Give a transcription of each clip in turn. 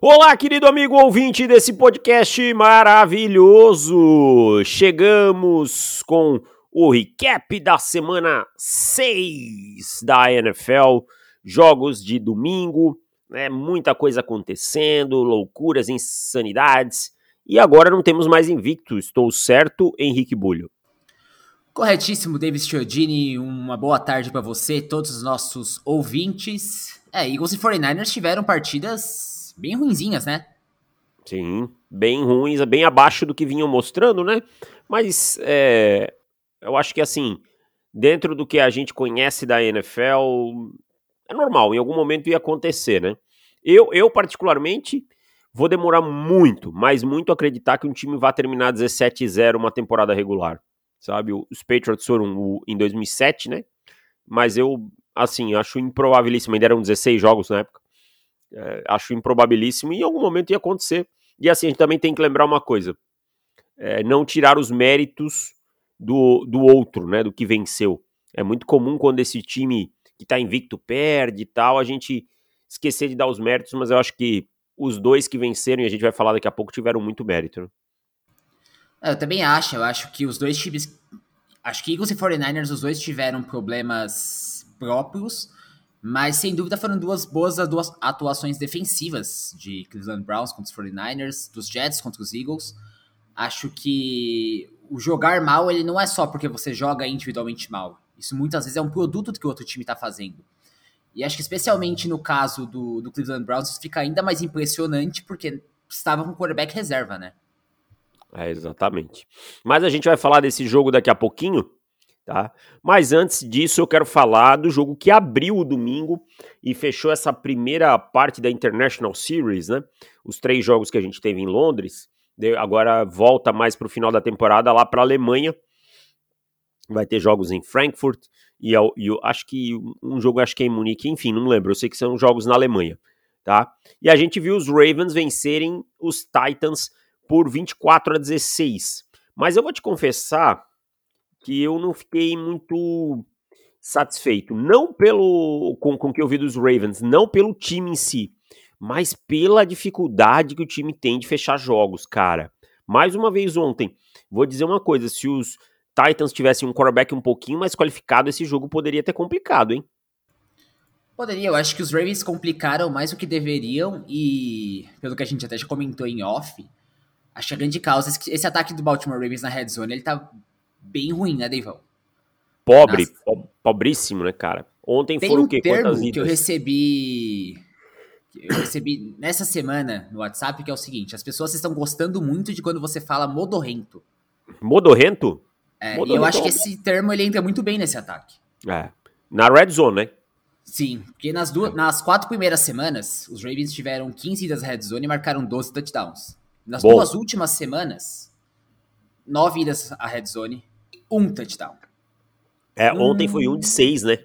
Olá, querido amigo ouvinte desse podcast maravilhoso! Chegamos com o recap da semana 6 da NFL, jogos de domingo, né? muita coisa acontecendo, loucuras, insanidades, e agora não temos mais invicto, estou certo, Henrique Bulho? Corretíssimo, Davis Chiodini, uma boa tarde para você, todos os nossos ouvintes. É, Eagles e 49ers tiveram partidas bem ruinzinhas, né? Sim, bem ruins, bem abaixo do que vinham mostrando, né? Mas é, eu acho que assim, dentro do que a gente conhece da NFL, é normal, em algum momento ia acontecer, né? Eu, eu particularmente, vou demorar muito, mas muito acreditar que um time vá terminar 17-0 uma temporada regular, sabe? Os Patriots foram em 2007, né? Mas eu, assim, acho improbabilíssimo, ainda eram 16 jogos na época. É, acho improbabilíssimo e em algum momento ia acontecer. E assim, a gente também tem que lembrar uma coisa: é, não tirar os méritos do, do outro, né? Do que venceu. É muito comum quando esse time que tá invicto perde e tal, a gente esquecer de dar os méritos, mas eu acho que os dois que venceram, e a gente vai falar daqui a pouco, tiveram muito mérito. Né? É, eu também acho, eu acho que os dois times. Acho que Eagles e 49ers, os dois tiveram problemas próprios mas sem dúvida foram duas boas duas atuações defensivas de Cleveland Browns contra os 49ers, dos Jets contra os Eagles. Acho que o jogar mal ele não é só porque você joga individualmente mal. Isso muitas vezes é um produto do que o outro time está fazendo. E acho que especialmente no caso do, do Cleveland Browns isso fica ainda mais impressionante porque estava com quarterback reserva, né? É, exatamente. Mas a gente vai falar desse jogo daqui a pouquinho. Tá? Mas antes disso, eu quero falar do jogo que abriu o domingo e fechou essa primeira parte da International Series, né? Os três jogos que a gente teve em Londres. Agora volta mais para o final da temporada lá para a Alemanha. Vai ter jogos em Frankfurt e eu, eu, acho que um jogo acho que é em Munique, enfim, não lembro. Eu sei que são jogos na Alemanha, tá? E a gente viu os Ravens vencerem os Titans por 24 a 16. Mas eu vou te confessar que eu não fiquei muito satisfeito. Não pelo com, com que eu vi dos Ravens, não pelo time em si, mas pela dificuldade que o time tem de fechar jogos, cara. Mais uma vez ontem, vou dizer uma coisa: se os Titans tivessem um quarterback um pouquinho mais qualificado, esse jogo poderia ter complicado, hein? Poderia, eu acho que os Ravens complicaram mais do que deveriam e, pelo que a gente até já comentou em off, a grande causa é que esse ataque do Baltimore Ravens na red zone, ele tá bem ruim, né, Deivão? Pobre, po pobríssimo, né, cara? Ontem Tem foram um o quê? termo Quantas que eu recebi eu recebi nessa semana no WhatsApp que é o seguinte: as pessoas estão gostando muito de quando você fala modorrento. Modorrento? É, modorrento. E eu acho que esse termo ele entra muito bem nesse ataque. É. Na red zone, né? Sim, porque nas, duas, nas quatro primeiras semanas, os Ravens tiveram 15 das red zone e marcaram 12 touchdowns. Nas Bom. duas últimas semanas, nove idas à red zone, um touchdown. É, ontem hum. foi um de seis, né?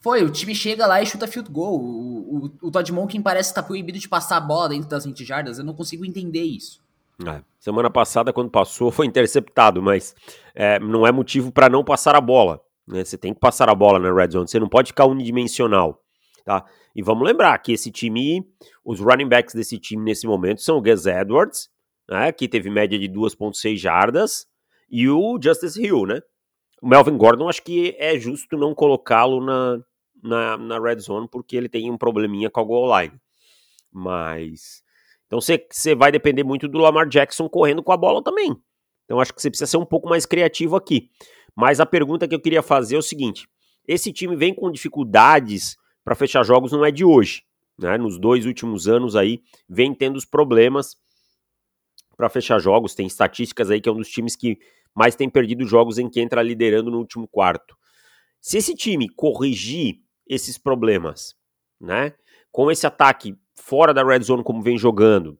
Foi, o time chega lá e chuta field goal. O, o, o Todd Monken parece estar tá proibido de passar a bola dentro das 20 jardas. Eu não consigo entender isso. É, semana passada, quando passou, foi interceptado, mas é, não é motivo para não passar a bola. Né? Você tem que passar a bola na red zone. Você não pode ficar unidimensional. Tá? E vamos lembrar que esse time, os running backs desse time nesse momento são o Gus Edwards, né, que teve média de 2,6 jardas, e o Justice Hill, né? O Melvin Gordon, acho que é justo não colocá-lo na, na, na, red zone, porque ele tem um probleminha com a goal line. Mas. Então você vai depender muito do Lamar Jackson correndo com a bola também. Então acho que você precisa ser um pouco mais criativo aqui. Mas a pergunta que eu queria fazer é o seguinte: esse time vem com dificuldades para fechar jogos, não é de hoje. Né? Nos dois últimos anos aí, vem tendo os problemas para fechar jogos. Tem estatísticas aí que é um dos times que mais tem perdido jogos em que entra liderando no último quarto. Se esse time corrigir esses problemas, né, com esse ataque fora da red zone como vem jogando,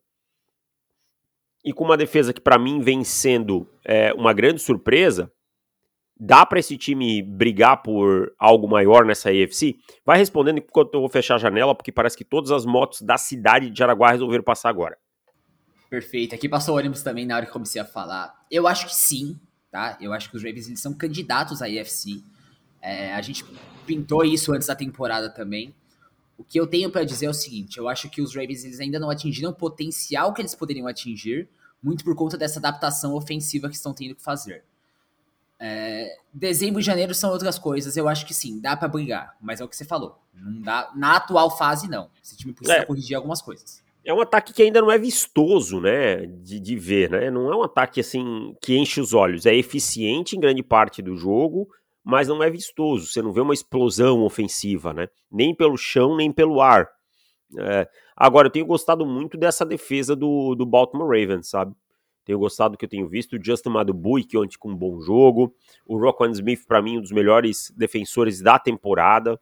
e com uma defesa que para mim vem sendo é, uma grande surpresa, dá para esse time brigar por algo maior nessa AFC? Vai respondendo enquanto eu vou fechar a janela, porque parece que todas as motos da cidade de Jaraguá resolveram passar agora. Perfeito. Aqui passou o ônibus também na hora que comecei a falar. Eu acho que sim, tá? Eu acho que os Ravens eles são candidatos à IFC. É, a gente pintou isso antes da temporada também. O que eu tenho para dizer é o seguinte: eu acho que os Ravens eles ainda não atingiram o potencial que eles poderiam atingir, muito por conta dessa adaptação ofensiva que estão tendo que fazer. É, dezembro e janeiro são outras coisas. Eu acho que sim, dá para brigar, mas é o que você falou. Não dá na atual fase não. Esse time precisa é. corrigir algumas coisas. É um ataque que ainda não é vistoso, né, de, de ver, né? Não é um ataque assim que enche os olhos. É eficiente em grande parte do jogo, mas não é vistoso. Você não vê uma explosão ofensiva, né? Nem pelo chão, nem pelo ar. É, agora, eu tenho gostado muito dessa defesa do, do Baltimore Ravens, sabe? Tenho gostado do que eu tenho visto. O Justin Madubui, que ontem com um bom jogo. O Roquan Smith, para mim, um dos melhores defensores da temporada.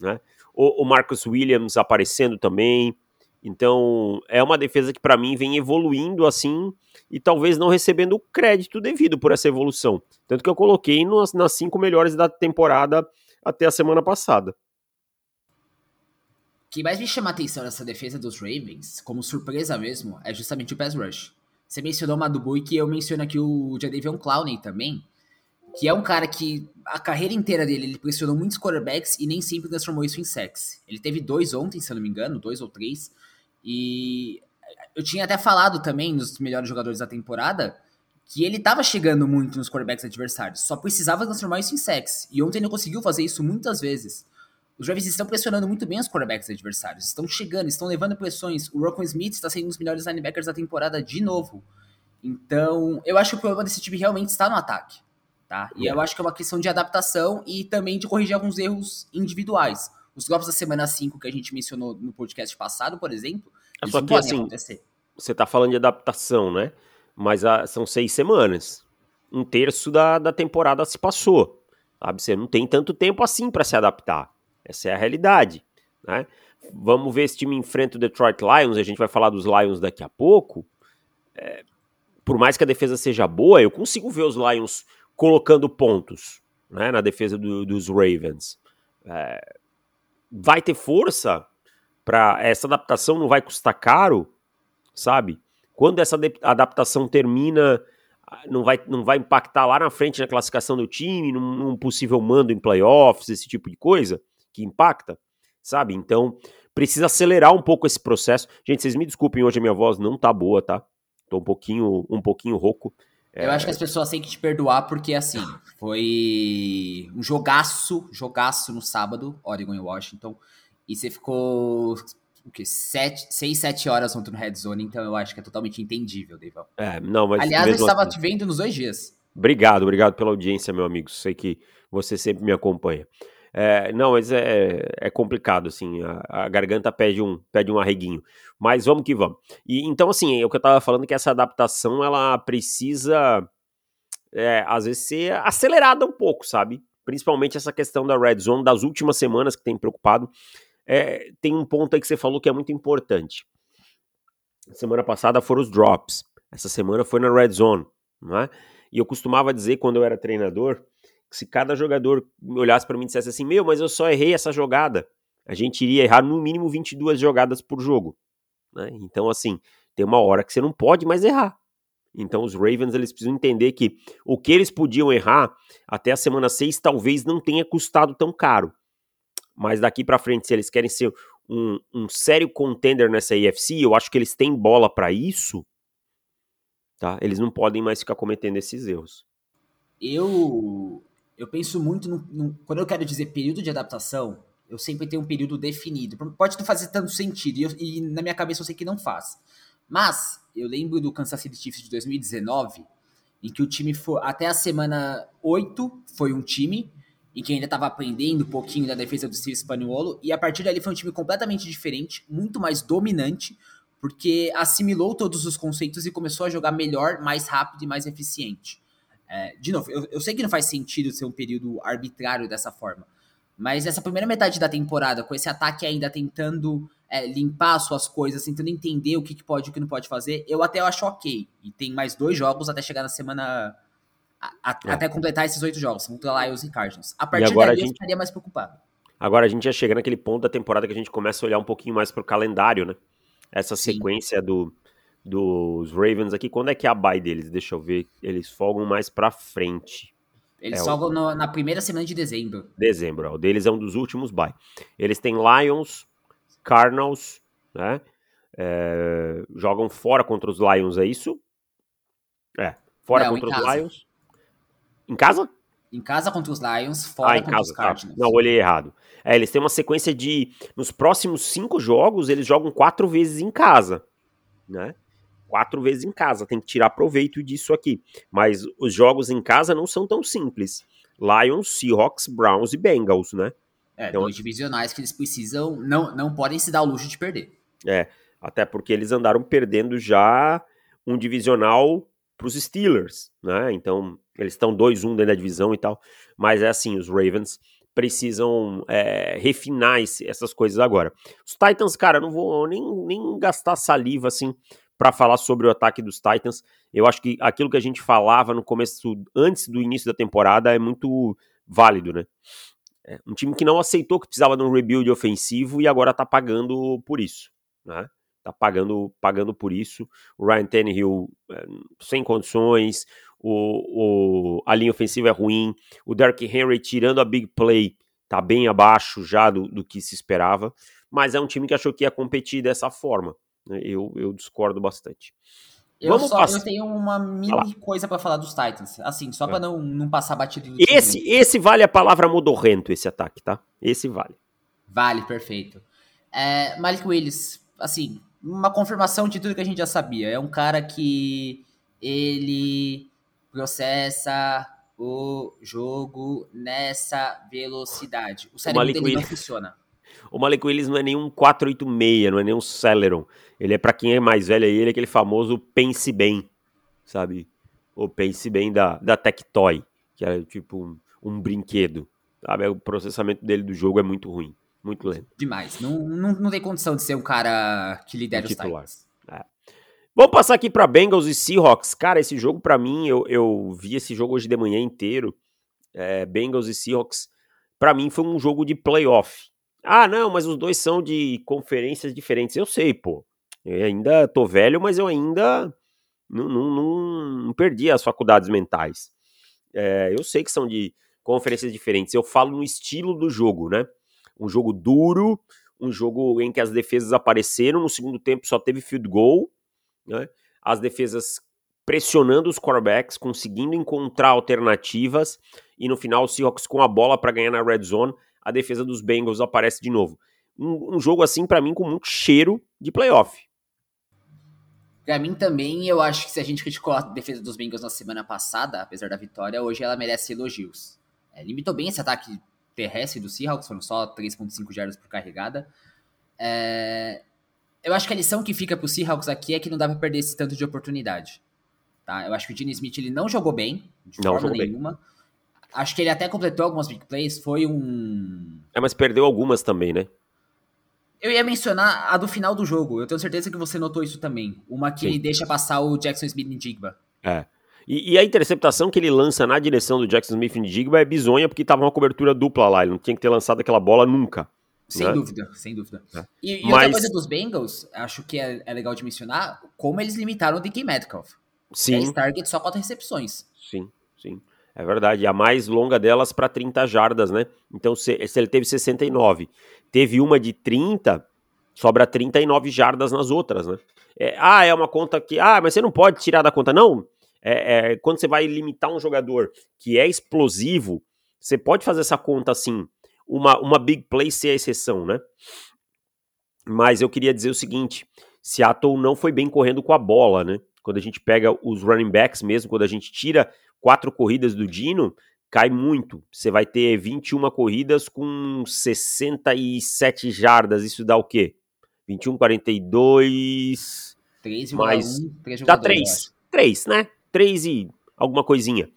Né? O, o Marcus Williams aparecendo também. Então, é uma defesa que, para mim, vem evoluindo assim e talvez não recebendo o crédito devido por essa evolução. Tanto que eu coloquei nas, nas cinco melhores da temporada até a semana passada. O que mais me chama a atenção nessa defesa dos Ravens, como surpresa mesmo, é justamente o pass rush. Você mencionou o Madubu e que eu menciono aqui o Jadavion Clowney também, que é um cara que a carreira inteira dele ele pressionou muitos quarterbacks e nem sempre transformou isso em sacks. Ele teve dois ontem, se eu não me engano, dois ou três. E eu tinha até falado também nos melhores jogadores da temporada que ele estava chegando muito nos quarterbacks adversários, só precisava transformar isso em sacks. E ontem ele conseguiu fazer isso muitas vezes. Os Ravens estão pressionando muito bem os quarterbacks adversários. Estão chegando, estão levando pressões. O Rocco Smith está sendo um dos melhores linebackers da temporada de novo. Então, eu acho que o problema desse time realmente está no ataque. Tá? E eu acho que é uma questão de adaptação e também de corrigir alguns erros individuais. Os drops da semana 5 que a gente mencionou no podcast passado, por exemplo, é só que assim, acontecer. você está falando de adaptação, né? Mas a, são seis semanas. Um terço da, da temporada se passou. Sabe? Você não tem tanto tempo assim para se adaptar. Essa é a realidade. Né? Vamos ver esse time enfrenta o Detroit Lions, a gente vai falar dos Lions daqui a pouco. É, por mais que a defesa seja boa, eu consigo ver os Lions colocando pontos né, na defesa do, dos Ravens. É, vai ter força para essa adaptação, não vai custar caro, sabe? Quando essa adaptação termina, não vai, não vai impactar lá na frente na classificação do time, num, num possível mando em playoffs, esse tipo de coisa que impacta, sabe? Então, precisa acelerar um pouco esse processo. Gente, vocês me desculpem, hoje a minha voz não tá boa, tá? Tô um pouquinho, um pouquinho rouco. Eu é... acho que as pessoas têm que te perdoar porque, assim, foi um jogaço, jogaço no sábado, Oregon e Washington, e você ficou o que, sete, seis, sete horas ontem no Red Zone, então eu acho que é totalmente entendível, Deivão. É, não, mas Aliás, eu estava assim... te vendo nos dois dias. Obrigado, obrigado pela audiência, meu amigo. Sei que você sempre me acompanha. É, não, mas é, é complicado, assim, a, a, garganta pede um, pede um arreguinho. Mas vamos que vamos. E, então, assim, é o que eu tava falando que essa adaptação, ela precisa, é, às vezes, ser acelerada um pouco, sabe? Principalmente essa questão da Red Zone, das últimas semanas que tem preocupado. É, tem um ponto aí que você falou que é muito importante. Semana passada foram os drops. Essa semana foi na Red Zone, não é? E eu costumava dizer, quando eu era treinador, se cada jogador olhasse para mim e dissesse assim: Meu, mas eu só errei essa jogada, a gente iria errar no mínimo 22 jogadas por jogo. Né? Então, assim, tem uma hora que você não pode mais errar. Então, os Ravens eles precisam entender que o que eles podiam errar até a semana 6 talvez não tenha custado tão caro. Mas daqui para frente, se eles querem ser um, um sério contender nessa AFC, eu acho que eles têm bola para isso. Tá? Eles não podem mais ficar cometendo esses erros. Eu eu penso muito no, no, quando eu quero dizer período de adaptação, eu sempre tenho um período definido. Pode não fazer tanto sentido, e, eu, e, na minha cabeça eu sei que não faz. Mas eu lembro do Kansas City Chiefs de 2019, em que o time foi até a semana 8 foi um time em que ainda estava aprendendo um pouquinho da defesa do Steve Spagnuolo, e a partir dali foi um time completamente diferente, muito mais dominante, porque assimilou todos os conceitos e começou a jogar melhor, mais rápido e mais eficiente. É, de novo, eu, eu sei que não faz sentido ser um período arbitrário dessa forma, mas essa primeira metade da temporada, com esse ataque ainda tentando é, limpar suas coisas, tentando entender o que, que pode e o que não pode fazer, eu até acho ok. E tem mais dois jogos até chegar na semana. A, a, é. Até completar esses oito jogos, contra Lions e Cardinals. A partir daí gente... eu estaria mais preocupado. Agora a gente já chega naquele ponto da temporada que a gente começa a olhar um pouquinho mais pro calendário, né? Essa Sim. sequência do, dos Ravens aqui. Quando é que é a bye deles? Deixa eu ver. Eles folgam mais pra frente. Eles é, folgam no, na primeira semana de dezembro. Dezembro, ó. o deles é um dos últimos bye. Eles têm Lions, Cardinals, né? É, jogam fora contra os Lions, é isso? É, fora Não, contra os casa. Lions. Em casa? Em casa contra os Lions, fora ah, contra casa, os tá. Cardinals. Não, olhei errado. É, eles têm uma sequência de. Nos próximos cinco jogos, eles jogam quatro vezes em casa. Né? Quatro vezes em casa. Tem que tirar proveito disso aqui. Mas os jogos em casa não são tão simples. Lions, Seahawks, Browns e Bengals, né? É, Então- dois divisionais que eles precisam, não, não podem se dar o luxo de perder. É, até porque eles andaram perdendo já um divisional para os Steelers, né? Então, eles estão 2-1 dentro da divisão e tal. Mas é assim, os Ravens precisam é, refinar esse- essas coisas agora. Os Titans, cara, não vou nem, nem gastar saliva, assim, para falar sobre o ataque dos Titans. Eu acho que aquilo que a gente falava no começo, antes do início da temporada, é muito válido, né? É, um time que não aceitou que precisava de um rebuild ofensivo e agora tá pagando por isso, né? Tá pagando, pagando por isso. O Ryan Tannehill é, sem condições, o, o- a linha ofensiva é ruim, o Derrick Henry tirando a big play tá bem abaixo já do, do que se esperava, mas é um time que achou que ia competir dessa forma. Né? Eu, eu discordo bastante. Eu Vamos só passar- eu tenho uma mini coisa pra falar dos Titans. Assim, só É. pra não, não passar batido do Esse, time. esse vale a palavra modorrento, esse ataque, tá? Esse vale. Vale, perfeito. É, Malik Willis, assim, uma confirmação de tudo que a gente já sabia. É um cara que ele processa o jogo nessa velocidade. O cérebro Malik dele não funciona. O Malik Willis não é nenhum 486, não é nenhum Celeron. Ele é pra quem é mais velho aí, ele é aquele famoso pense bem, sabe? O pense bem da, da Tectoy, que é tipo um, um brinquedo, sabe? O processamento dele do jogo é muito ruim, muito lento. Demais. Não, não, não tem condição de ser um cara que lidera Um os. Titans. Vamos passar aqui pra Bengals e Seahawks. Cara, esse jogo pra mim, eu, eu vi esse jogo hoje de manhã inteiro. É, Bengals e Seahawks, pra mim foi um jogo de playoff. Ah, não, mas os dois são de conferências diferentes. Eu sei, pô. Eu ainda tô velho, mas eu ainda não, não, não- não perdi as faculdades mentais. É, eu sei que são de conferências diferentes. Eu falo no estilo do jogo, né? Um jogo duro, um jogo em que as defesas apareceram. No segundo tempo só teve field goal né? As defesas pressionando os quarterbacks, conseguindo encontrar alternativas e no final o Seahawks com a bola para ganhar na red zone, a defesa dos Bengals aparece de novo. Um, um jogo assim para mim com muito cheiro de playoff. Pra mim também, eu acho que se a gente criticou a defesa dos Bengals na semana passada, apesar da vitória, hoje ela merece elogios. É, limitou bem esse ataque terrestre do Seahawks, foram só 3.5 jardas por carregada. É, eu acho que a lição que fica pro Seahawks aqui é que não dá pra perder esse tanto de oportunidade. Tá? Eu acho que o Gene Smith ele não jogou bem, de Não forma jogou bem. Acho que ele até completou algumas big plays, foi um... É, mas perdeu algumas também, né? Eu ia mencionar a do final do jogo, eu tenho certeza que você notou isso também. Uma que Sim. ele deixa passar o Jackson Smith em Jigba. É. E, e a interceptação que ele lança na direção do Jackson Smith em Digba é bizonha porque tava uma cobertura dupla lá. Ele não tinha que ter lançado aquela bola nunca. Sem né? dúvida, sem dúvida. É. E, e Mas- outra coisa dos Bengals, acho que é, é legal de mencionar, como eles limitaram o DK Metcalf. 10 Sim, targets, só 4 recepções. sim, sim. É verdade. A mais longa delas para 30 jardas, né? Então, se, se ele teve 69, teve uma de 30, sobra 39 jardas nas outras, né? É, ah, é uma conta que. Ah, mas você não pode tirar da conta. Não. É, é, quando você vai limitar um jogador que é explosivo, você pode fazer essa conta assim. Uma, uma big play ser a exceção, né? Mas eu queria dizer o seguinte: Seattle não foi bem correndo com a bola, né? Quando a gente pega os running backs mesmo, quando a gente tira quatro corridas do Dino, cai muito. Você vai ter 21 corridas com 67 jardas. Isso dá o quê? 21, 42. 3,1, Mas 3 Dá jogadores, eu 3. acho. 3, né? 3 e alguma coisinha.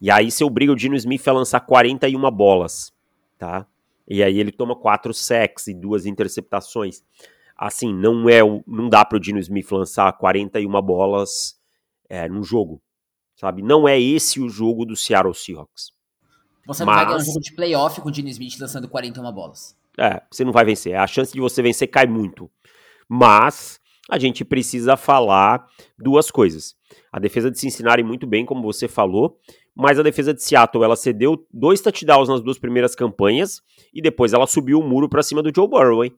E aí você obriga o Dino Smith a lançar 41 bolas, tá? E aí ele toma 4 sacks e duas interceptações. Assim, não é o, não dá pro Dino Smith lançar 41 bolas é, num jogo, sabe? Não é esse o jogo do Seattle Seahawks. Você não vai ganhar um jogo de playoff com o Gene Smith lançando 41 bolas. É, você não vai vencer. A chance de você vencer cai muito. Mas a gente precisa falar duas coisas. A defesa de Cincinnati muito bem, como você falou, mas a defesa de Seattle, ela cedeu dois touchdowns nas duas primeiras campanhas e depois ela subiu o muro pra cima do Joe Burrow, hein?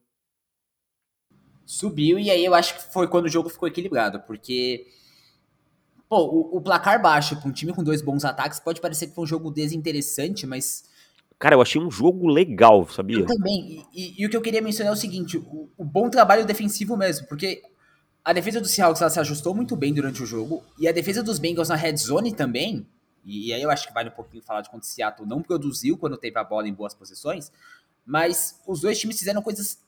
Subiu, e aí eu acho que foi quando o jogo ficou equilibrado, porque. Pô, o, o placar baixo para um time com dois bons ataques pode parecer que foi um jogo desinteressante, mas. Cara, eu achei um jogo legal, sabia? Eu também. E, e, e o que eu queria mencionar é o seguinte: o, o, bom trabalho defensivo mesmo, porque a defesa do Seahawks ela se ajustou muito bem durante o jogo, e a defesa dos Bengals na red zone também. E, e aí eu acho que vale um pouquinho falar de quanto o Seattle não produziu quando teve a bola em boas posições, mas os dois times fizeram coisas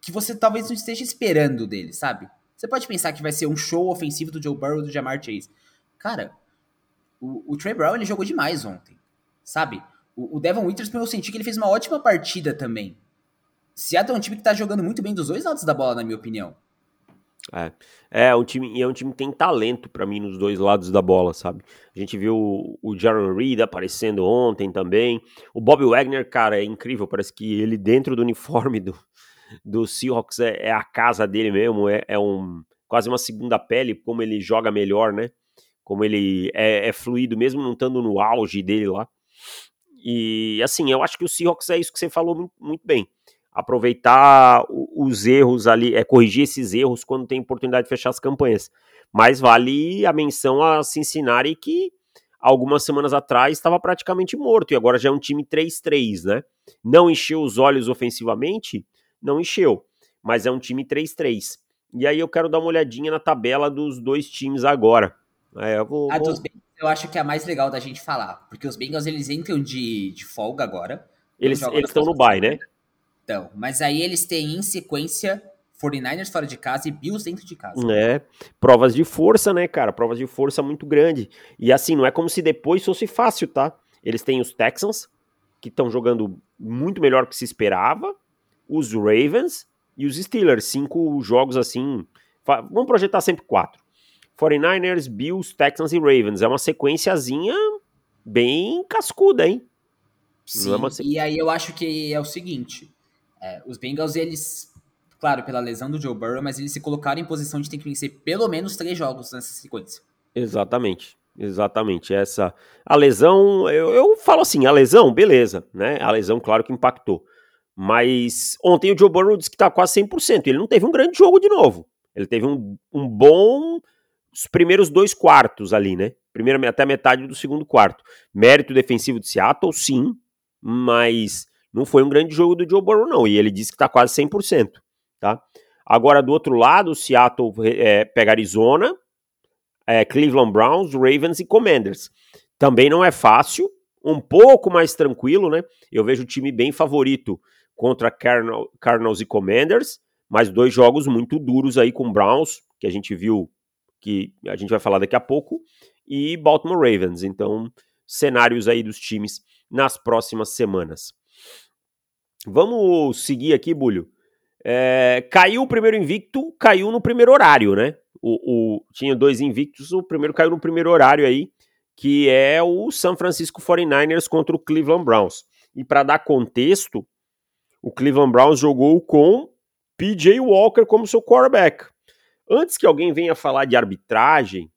que você talvez não esteja esperando dele, sabe? Você pode pensar que vai ser um show ofensivo do Joe Burrow e do Jamar Chase. Cara, o, o Trey Brown ele jogou demais ontem, sabe? O, o Devon Witherspoon eu senti que ele fez uma ótima partida também. Seattle é um time que tá jogando muito bem dos dois lados da bola, na minha opinião. É, é um time, é um time que tem talento para mim nos dois lados da bola, sabe? A gente viu o, o Jaron Reed aparecendo ontem também. O Bob Wagner, cara, é incrível. Parece que ele dentro do uniforme do, do Seahawks é, é a casa dele mesmo, é, é, um quase uma segunda pele, como ele joga melhor, né? Como ele é, é fluido, mesmo não estando no auge dele lá. E assim, eu acho que o Seahawks é isso que você falou muito, bem. Aproveitar os erros ali, é corrigir esses erros quando tem oportunidade de fechar as campanhas. Mas vale a menção a Cincinnati que algumas semanas atrás estava praticamente morto e agora já é um time 3-3, né? Não encheu os olhos ofensivamente, não encheu, mas é um time 3-3. E aí eu quero dar uma olhadinha na tabela dos dois times agora. É, eu vou, a dos Bengals eu acho que é a mais legal da gente falar, porque os Bengals eles entram de, de folga agora. Eles estão no bye, né? Então, mas aí eles têm em sequência 49ers fora de casa e Bills dentro de casa. É, provas de força, né, cara? Provas de força muito grande. E assim, não é como se depois fosse fácil, tá? Eles têm os Texans, que estão jogando muito melhor que se esperava os Ravens e os Steelers. Cinco jogos assim. Vamos projetar sempre quatro. 49ers, Bills, Texans e Ravens. É uma sequenciazinha bem cascuda, hein? Sim, é e aí eu acho que é o seguinte. É, os Bengals, eles, claro, pela lesão do Joe Burrow, mas eles se colocaram em posição de ter que vencer pelo menos três jogos nessa sequência. Exatamente. Exatamente. Essa. A lesão, eu, eu falo assim, a lesão, beleza, né? A lesão, claro que impactou. Mas ontem o Joe Burrow disse que tá quase 100%. Ele não teve um grande jogo de novo. Ele teve um, um bom. Os primeiros dois quartos ali, né? Primeiro até metade do segundo quarto. Mérito defensivo de Seattle, sim. Mas não foi um grande jogo do Joe Burrow, não. E ele disse que tá quase 100%. Tá? Agora, do outro lado, o Seattle é, pega Arizona, é, Cleveland Browns, Ravens e Commanders. Também não é fácil, um pouco mais tranquilo, né? Eu vejo o time bem favorito contra Cardinal, Cardinals e Commanders, mas dois jogos muito duros aí com Browns, que a gente viu que a gente vai falar daqui a pouco, e Baltimore Ravens. Então, cenários aí dos times nas próximas semanas. Vamos seguir aqui, Bulho. É, caiu o primeiro invicto, caiu no primeiro horário, né? O, o, tinha dois invictos, o primeiro caiu no primeiro horário aí, que é o San Francisco 49ers contra o Cleveland Browns. E para dar contexto, o Cleveland Browns jogou com PJ Walker como seu quarterback. Antes que alguém venha falar de arbitragem,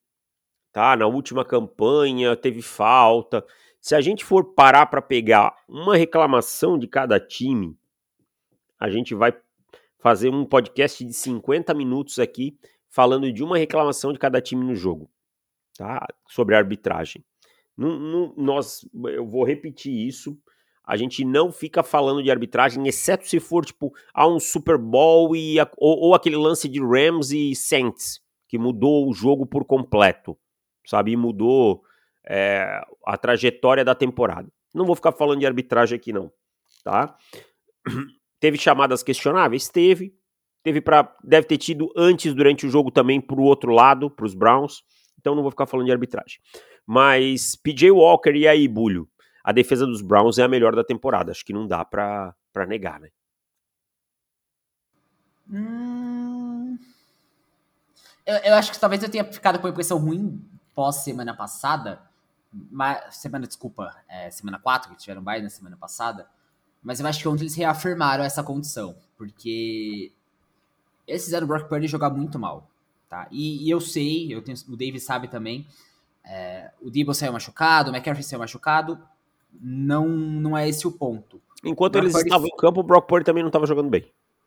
tá? Na última campanha teve falta. Se a gente for parar para pegar uma reclamação de cada time, a gente vai fazer um podcast de 50 minutos aqui falando de uma reclamação de cada time no jogo, tá? Sobre arbitragem. Não, não, nós, eu vou repetir isso a gente não fica falando de arbitragem, exceto se for, tipo, a um Super Bowl e a, ou, ou, aquele lance de Rams e Saints, que mudou o jogo por completo, sabe? E mudou é, a trajetória da temporada. Não vou ficar falando de arbitragem aqui, não, tá? Teve chamadas questionáveis? Teve. Teve para Deve ter tido antes, durante o jogo, também pro outro lado, pros Browns. Então não vou ficar falando de arbitragem. Mas PJ Walker e aí, Bulho? A defesa dos Browns é a melhor da temporada. Acho que não dá pra negar, né? Hum... Eu, eu, acho que talvez eu tenha ficado com a impressão ruim pós semana passada. Mas, semana, desculpa, é, semana 4, que tiveram bye na semana passada. Mas eu acho que ontem eles reafirmaram essa condição. Porque eles fizeram o Brock Purdy jogar muito mal. Tá? E, e eu sei, eu tenho, o David sabe também. É, o Debo saiu machucado, o McCaffrey saiu machucado não, não é esse o ponto. Enquanto eles estavam em campo, o Brock Purdy também não estava jogando bem.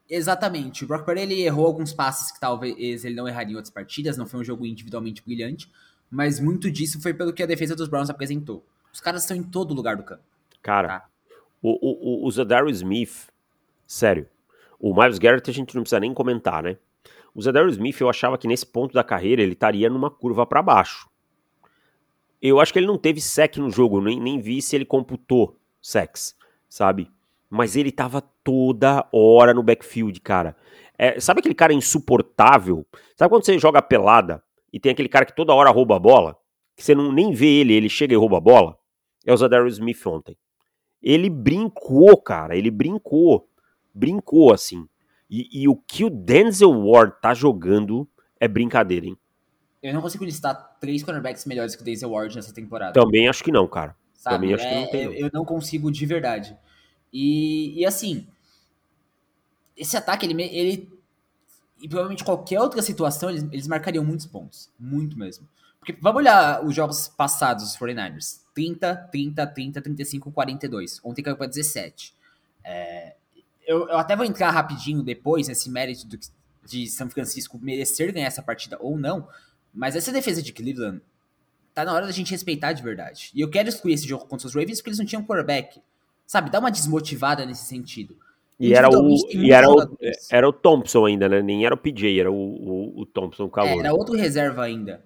Exatamente. O Brock Purdy ele errou alguns passes que talvez ele não erraria em outras partidas, não foi um jogo individualmente brilhante, mas muito disso foi pelo que a defesa dos Browns apresentou. Os caras estão em todo lugar do campo. Cara, tá? o, o, o Zadar Smith, sério, o Miles Garrett a gente não precisa nem comentar, né? O Zadar Smith eu achava que nesse ponto da carreira ele estaria numa curva para baixo. Eu acho que ele não teve sec no jogo, nem, nem vi se ele computou sex, sabe? Mas ele tava toda hora no backfield, cara. É, sabe aquele cara insuportável? Sabe quando você joga pelada e tem aquele cara que toda hora rouba a bola? Que você não nem vê ele, ele chega e rouba a bola? É o Zadar Smith ontem. Ele brincou, cara. Ele brincou. Brincou, assim. E, e, o que o Denzel Ward tá jogando é brincadeira, hein? Eu não consigo listar três cornerbacks melhores que o Denzel Ward nessa temporada. Também acho que não, cara. Sabe? Também acho é, que não tem. Não. Eu não consigo de verdade. E, e assim, esse ataque, ele, ele. E provavelmente qualquer outra situação, eles, eles marcariam muitos pontos. Muito mesmo. Porque vamos olhar os jogos passados dos 49ers. 30, 30, 30, 35, 42. Ontem caiu para 17. É, eu, eu, até vou entrar rapidinho depois nesse mérito do, de São Francisco merecer ganhar essa partida ou não. Mas essa defesa de Cleveland tá na hora da gente respeitar de verdade. E eu quero excluir esse jogo contra os Ravens porque eles não tinham quarterback. Sabe, dá uma desmotivada nesse sentido. E era o, e era, o, era o Thompson ainda, né? Nem era o PJ, era o, o, o Thompson, o calor. É, era outro reserva ainda.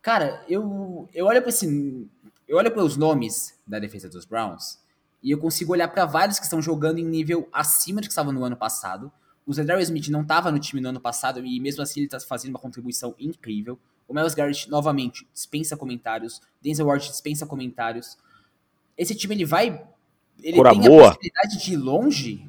Cara, eu, eu olho para esse. Eu olho para os nomes da defesa dos Browns e eu consigo olhar para vários que estão jogando em nível acima de que estavam no ano passado. O Zedar Smith não estava no time no ano passado e mesmo assim ele está fazendo uma contribuição incrível. O Miles Garrett, novamente, dispensa comentários. Denzel Ward dispensa comentários. Esse time, ele vai... Ele tem a possibilidade de ir longe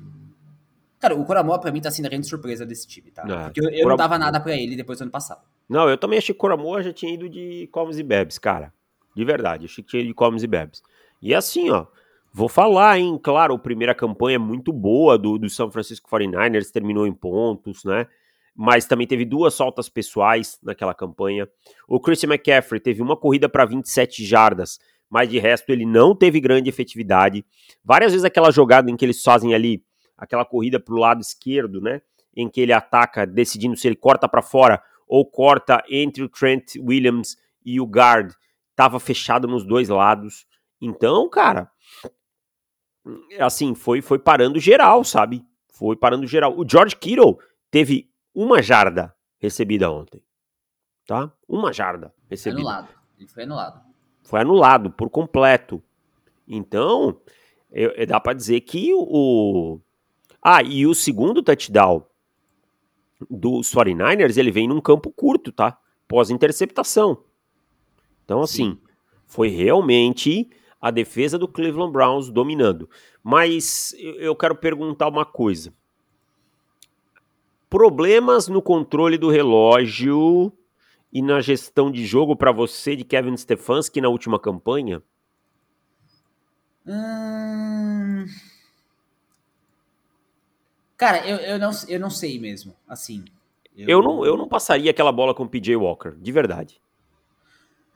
Cara, o Coramoa pra mim tá sendo a grande surpresa desse time, tá? É, Porque eu, eu não dava nada pra ele depois do ano passado. Não, eu também achei que o Coramoa já tinha ido de Comes e Bebes, cara. De verdade, achei que tinha ido de Comes e Bebes. E assim, ó, vou falar, hein? Claro, a primeira campanha é muito boa do, do São Francisco 49ers, terminou em pontos, né? Mas também teve duas soltas pessoais naquela campanha. O Christian McCaffrey teve uma corrida para 27 jardas, mas de resto ele não teve grande efetividade. Várias vezes aquela jogada em que eles fazem ali aquela corrida para o lado esquerdo, né? Em que ele ataca, decidindo se ele corta para fora ou corta entre o Trent Williams e o guard. Tava fechado nos dois lados. Então, cara, assim, foi, foi parando geral, sabe? Foi parando geral. O George Kittle teve uma jarda recebida ontem. Tá? Uma jarda recebida. Foi anulado. Ele foi anulado. Foi anulado por completo. Então, eu, eu, dá para dizer que o, ah, e o segundo touchdown dos 49ers, ele vem num campo curto, tá? Pós-interceptação. Então, assim, Sim. foi realmente a defesa do Cleveland Browns dominando. Mas eu quero perguntar uma coisa. Problemas no controle do relógio e na gestão de jogo para você de Kevin Stefanski na última campanha? Hum... Cara, eu, eu, não, eu não sei mesmo, assim. Eu... eu, não, eu não passaria aquela bola com o PJ Walker, de verdade.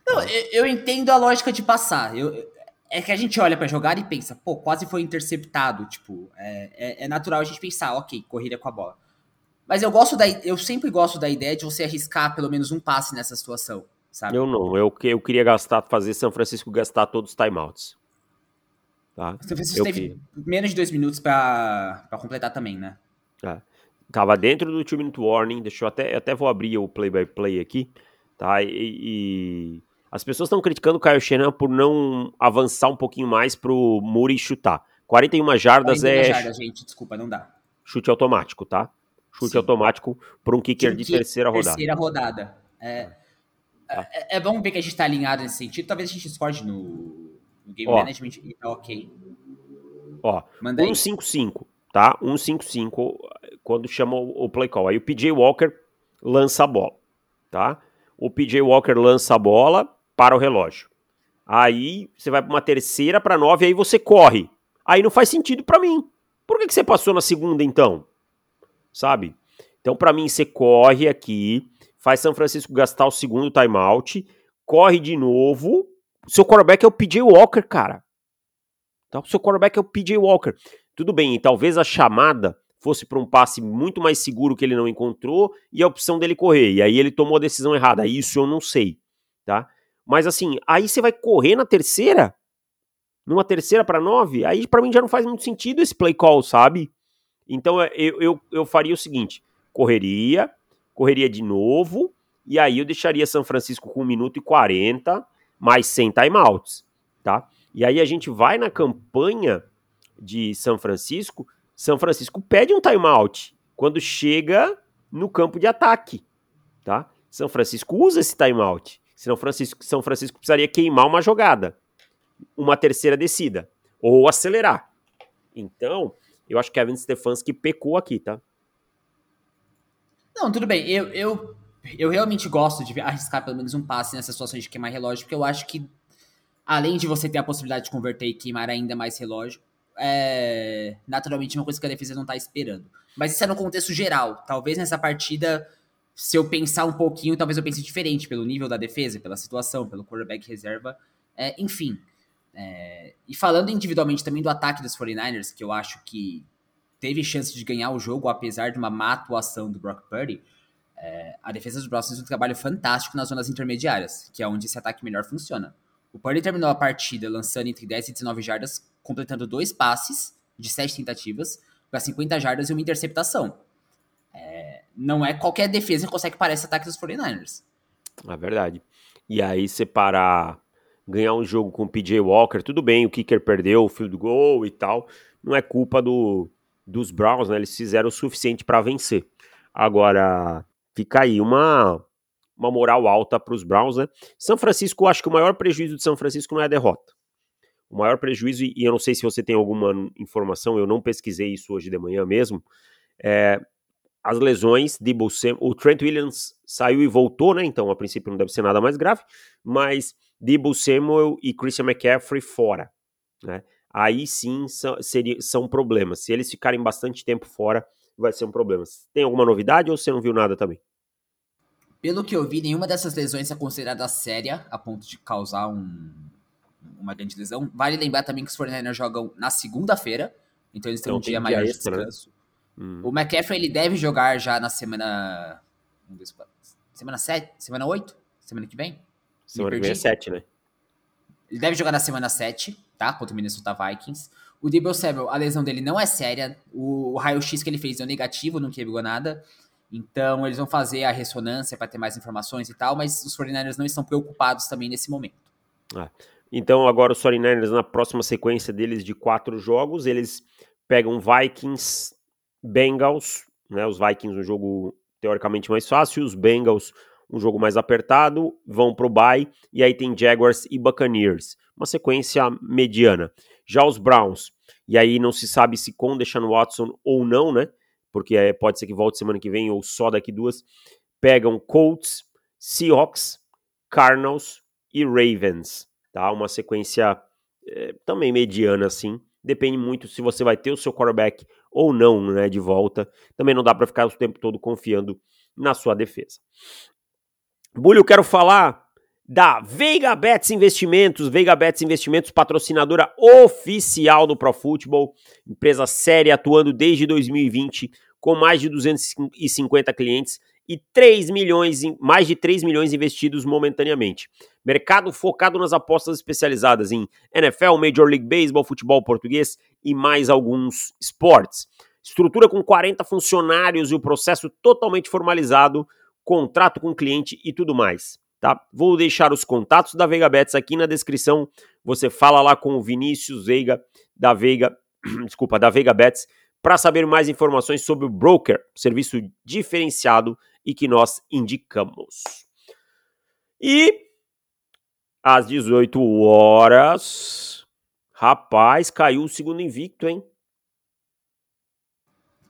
Não, eu, eu entendo a lógica de passar. Eu, é que a gente olha pra jogar e pensa, pô, quase foi interceptado. Tipo, é, é, é, natural a gente pensar, ok, corrida com a bola. Mas eu gosto da. Eu sempre gosto da ideia de você arriscar pelo menos um passe nessa situação, sabe? Eu não. Eu, eu queria gastar, fazer São Francisco gastar todos os timeouts. Tá? São Francisco teve menos de dois minutos para completar também, né? É. Tava dentro do two minute warning, deixa eu até, até vou abrir o play by play aqui, tá? E, e as pessoas estão criticando o Kyle Shanahan por não avançar um pouquinho mais pro Muri chutar. 41 jardas 41 é jardas, gente, desculpa, não dá. Chute automático, tá? Chute Sim. automático para um kicker de terceira rodada. Terceira rodada. É, tá. é, é, bom ver que a gente tá alinhado nesse sentido. Talvez a gente discorde no, o game ó, management tá ok. Ó, 155, tá? 155 quando chama o, play call. Aí o PJ Walker lança a bola, tá? O PJ Walker lança a bola para o relógio. Aí você vai para uma terceira para nove, aí você corre. Aí não faz sentido para mim. Por que, que você passou na segunda então? Sabe? Então, para mim, você corre aqui, faz São Francisco gastar o segundo timeout, corre de novo seu quarterback é o PJ Walker, cara. Então, seu quarterback é o PJ Walker. Tudo bem, talvez a chamada fosse para um passe muito mais seguro que ele não encontrou e a opção dele correr. E aí ele tomou a decisão errada. Isso eu não sei, tá? Mas assim, aí você vai correr na terceira? Numa terceira para nove? Aí para mim já não faz muito sentido esse play call, sabe? Então é, eu, eu, eu faria o seguinte: correria, correria de novo, e aí eu deixaria São Francisco com 1 minuto e 40, mais 100 timeouts, tá? E aí a gente vai na campanha de São Francisco são Francisco pede um timeout quando chega no campo de ataque, tá? São Francisco usa esse timeout. Senão Francisco, São Francisco precisaria queimar uma jogada, uma terceira descida, ou acelerar. Então, eu acho que Kevin Stefanski pecou aqui, tá? Não, tudo bem. Eu, eu, eu realmente gosto de arriscar pelo menos um passe nessas situações de queimar relógio, porque eu acho que, além de você ter a possibilidade de converter e queimar ainda mais relógio, é, naturalmente uma coisa que a defesa não tá esperando. Mas isso é no contexto geral. Talvez nessa partida, se eu pensar um pouquinho, talvez eu pense diferente pelo nível da defesa, pela situação, pelo quarterback reserva. É, enfim. É, e falando individualmente também do ataque dos 49ers, que eu acho que teve chance de ganhar o jogo, apesar de uma má atuação do Brock Purdy, é, a defesa dos Browns fez um trabalho fantástico nas zonas intermediárias, que é onde esse ataque melhor funciona. O Purdy terminou a partida lançando entre 10 e 19 jardas completando dois passes de sete tentativas para 50 jardas e uma interceptação. É, não é qualquer defesa que consegue parar esse ataque dos 49ers. É verdade. E aí separar, ganhar um jogo com o PJ Walker, tudo bem, o kicker perdeu o field goal e tal, não é culpa do, dos Browns, né? Eles fizeram o suficiente para vencer. Agora, fica aí uma, uma moral alta para os Browns, né? São Francisco, acho que o maior prejuízo de São Francisco não é a derrota. O maior prejuízo, e eu não sei se você tem alguma informação, eu não pesquisei isso hoje de manhã mesmo, é, as lesões de Sam, o Trent Williams saiu e voltou, né? Então, a princípio não deve ser nada mais grave, mas Debo Samuel e Christian McCaffrey fora, né? Aí sim são, seria, são problemas. Se eles ficarem bastante tempo fora, vai ser um problema. Tem alguma novidade ou você não viu nada também? Pelo que eu vi, nenhuma dessas lesões é considerada séria a ponto de causar um, uma grande lesão. Vale lembrar também que os 49ers jogam na segunda-feira, então eles têm então, um dia maior de né? descanso. Né? Hum. O McCaffrey ele deve jogar já na semana. Semana 7? Semana 8? Semana que vem? Semana que vem é 7, né? Ele deve jogar na semana 7, tá? Contra o Minnesota Vikings. O Debo Samuel, a lesão dele não é séria. O, o raio-x que ele fez deu negativo, não quebrou nada. Então, eles vão fazer a ressonância para ter mais informações e tal, mas os 49ers não estão preocupados também nesse momento. Ah, então, agora os 49ers, na próxima sequência deles de quatro jogos, eles pegam Vikings, Bengals, né? Os Vikings, um jogo teoricamente mais fácil, os Bengals, um jogo mais apertado, vão pro bye, e aí tem Jaguars e Buccaneers, uma sequência mediana. Já os Browns, e aí não se sabe se com Deshaun Watson ou não, né? Porque é, pode ser que volte semana que vem ou só daqui duas. Pegam Colts, Seahawks, Cardinals e Ravens tá? Uma sequência é, também mediana, assim. Depende muito se você vai ter o seu quarterback ou não, né, de volta. Também não dá para ficar o tempo todo confiando na sua defesa. Bulho, eu quero falar da Veiga Bets Investimentos. Veiga Bets Investimentos, patrocinadora oficial do Pro Football, empresa séria atuando desde 2020 com mais de 250 clientes e 3 milhões, mais de 3 milhões investidos momentaneamente. Mercado focado nas apostas especializadas em NFL, Major League Baseball, futebol português e mais alguns esportes. Estrutura com 40 funcionários e o processo totalmente formalizado, contrato com cliente e tudo mais. Tá? Vou deixar os contatos da Veiga Bets aqui na descrição. Você fala lá com o Vinícius Veiga da Veiga, desculpa, da Veiga Bets para saber mais informações sobre o broker, serviço diferenciado e que nós indicamos. E às 18 horas, rapaz, caiu o segundo invicto, hein?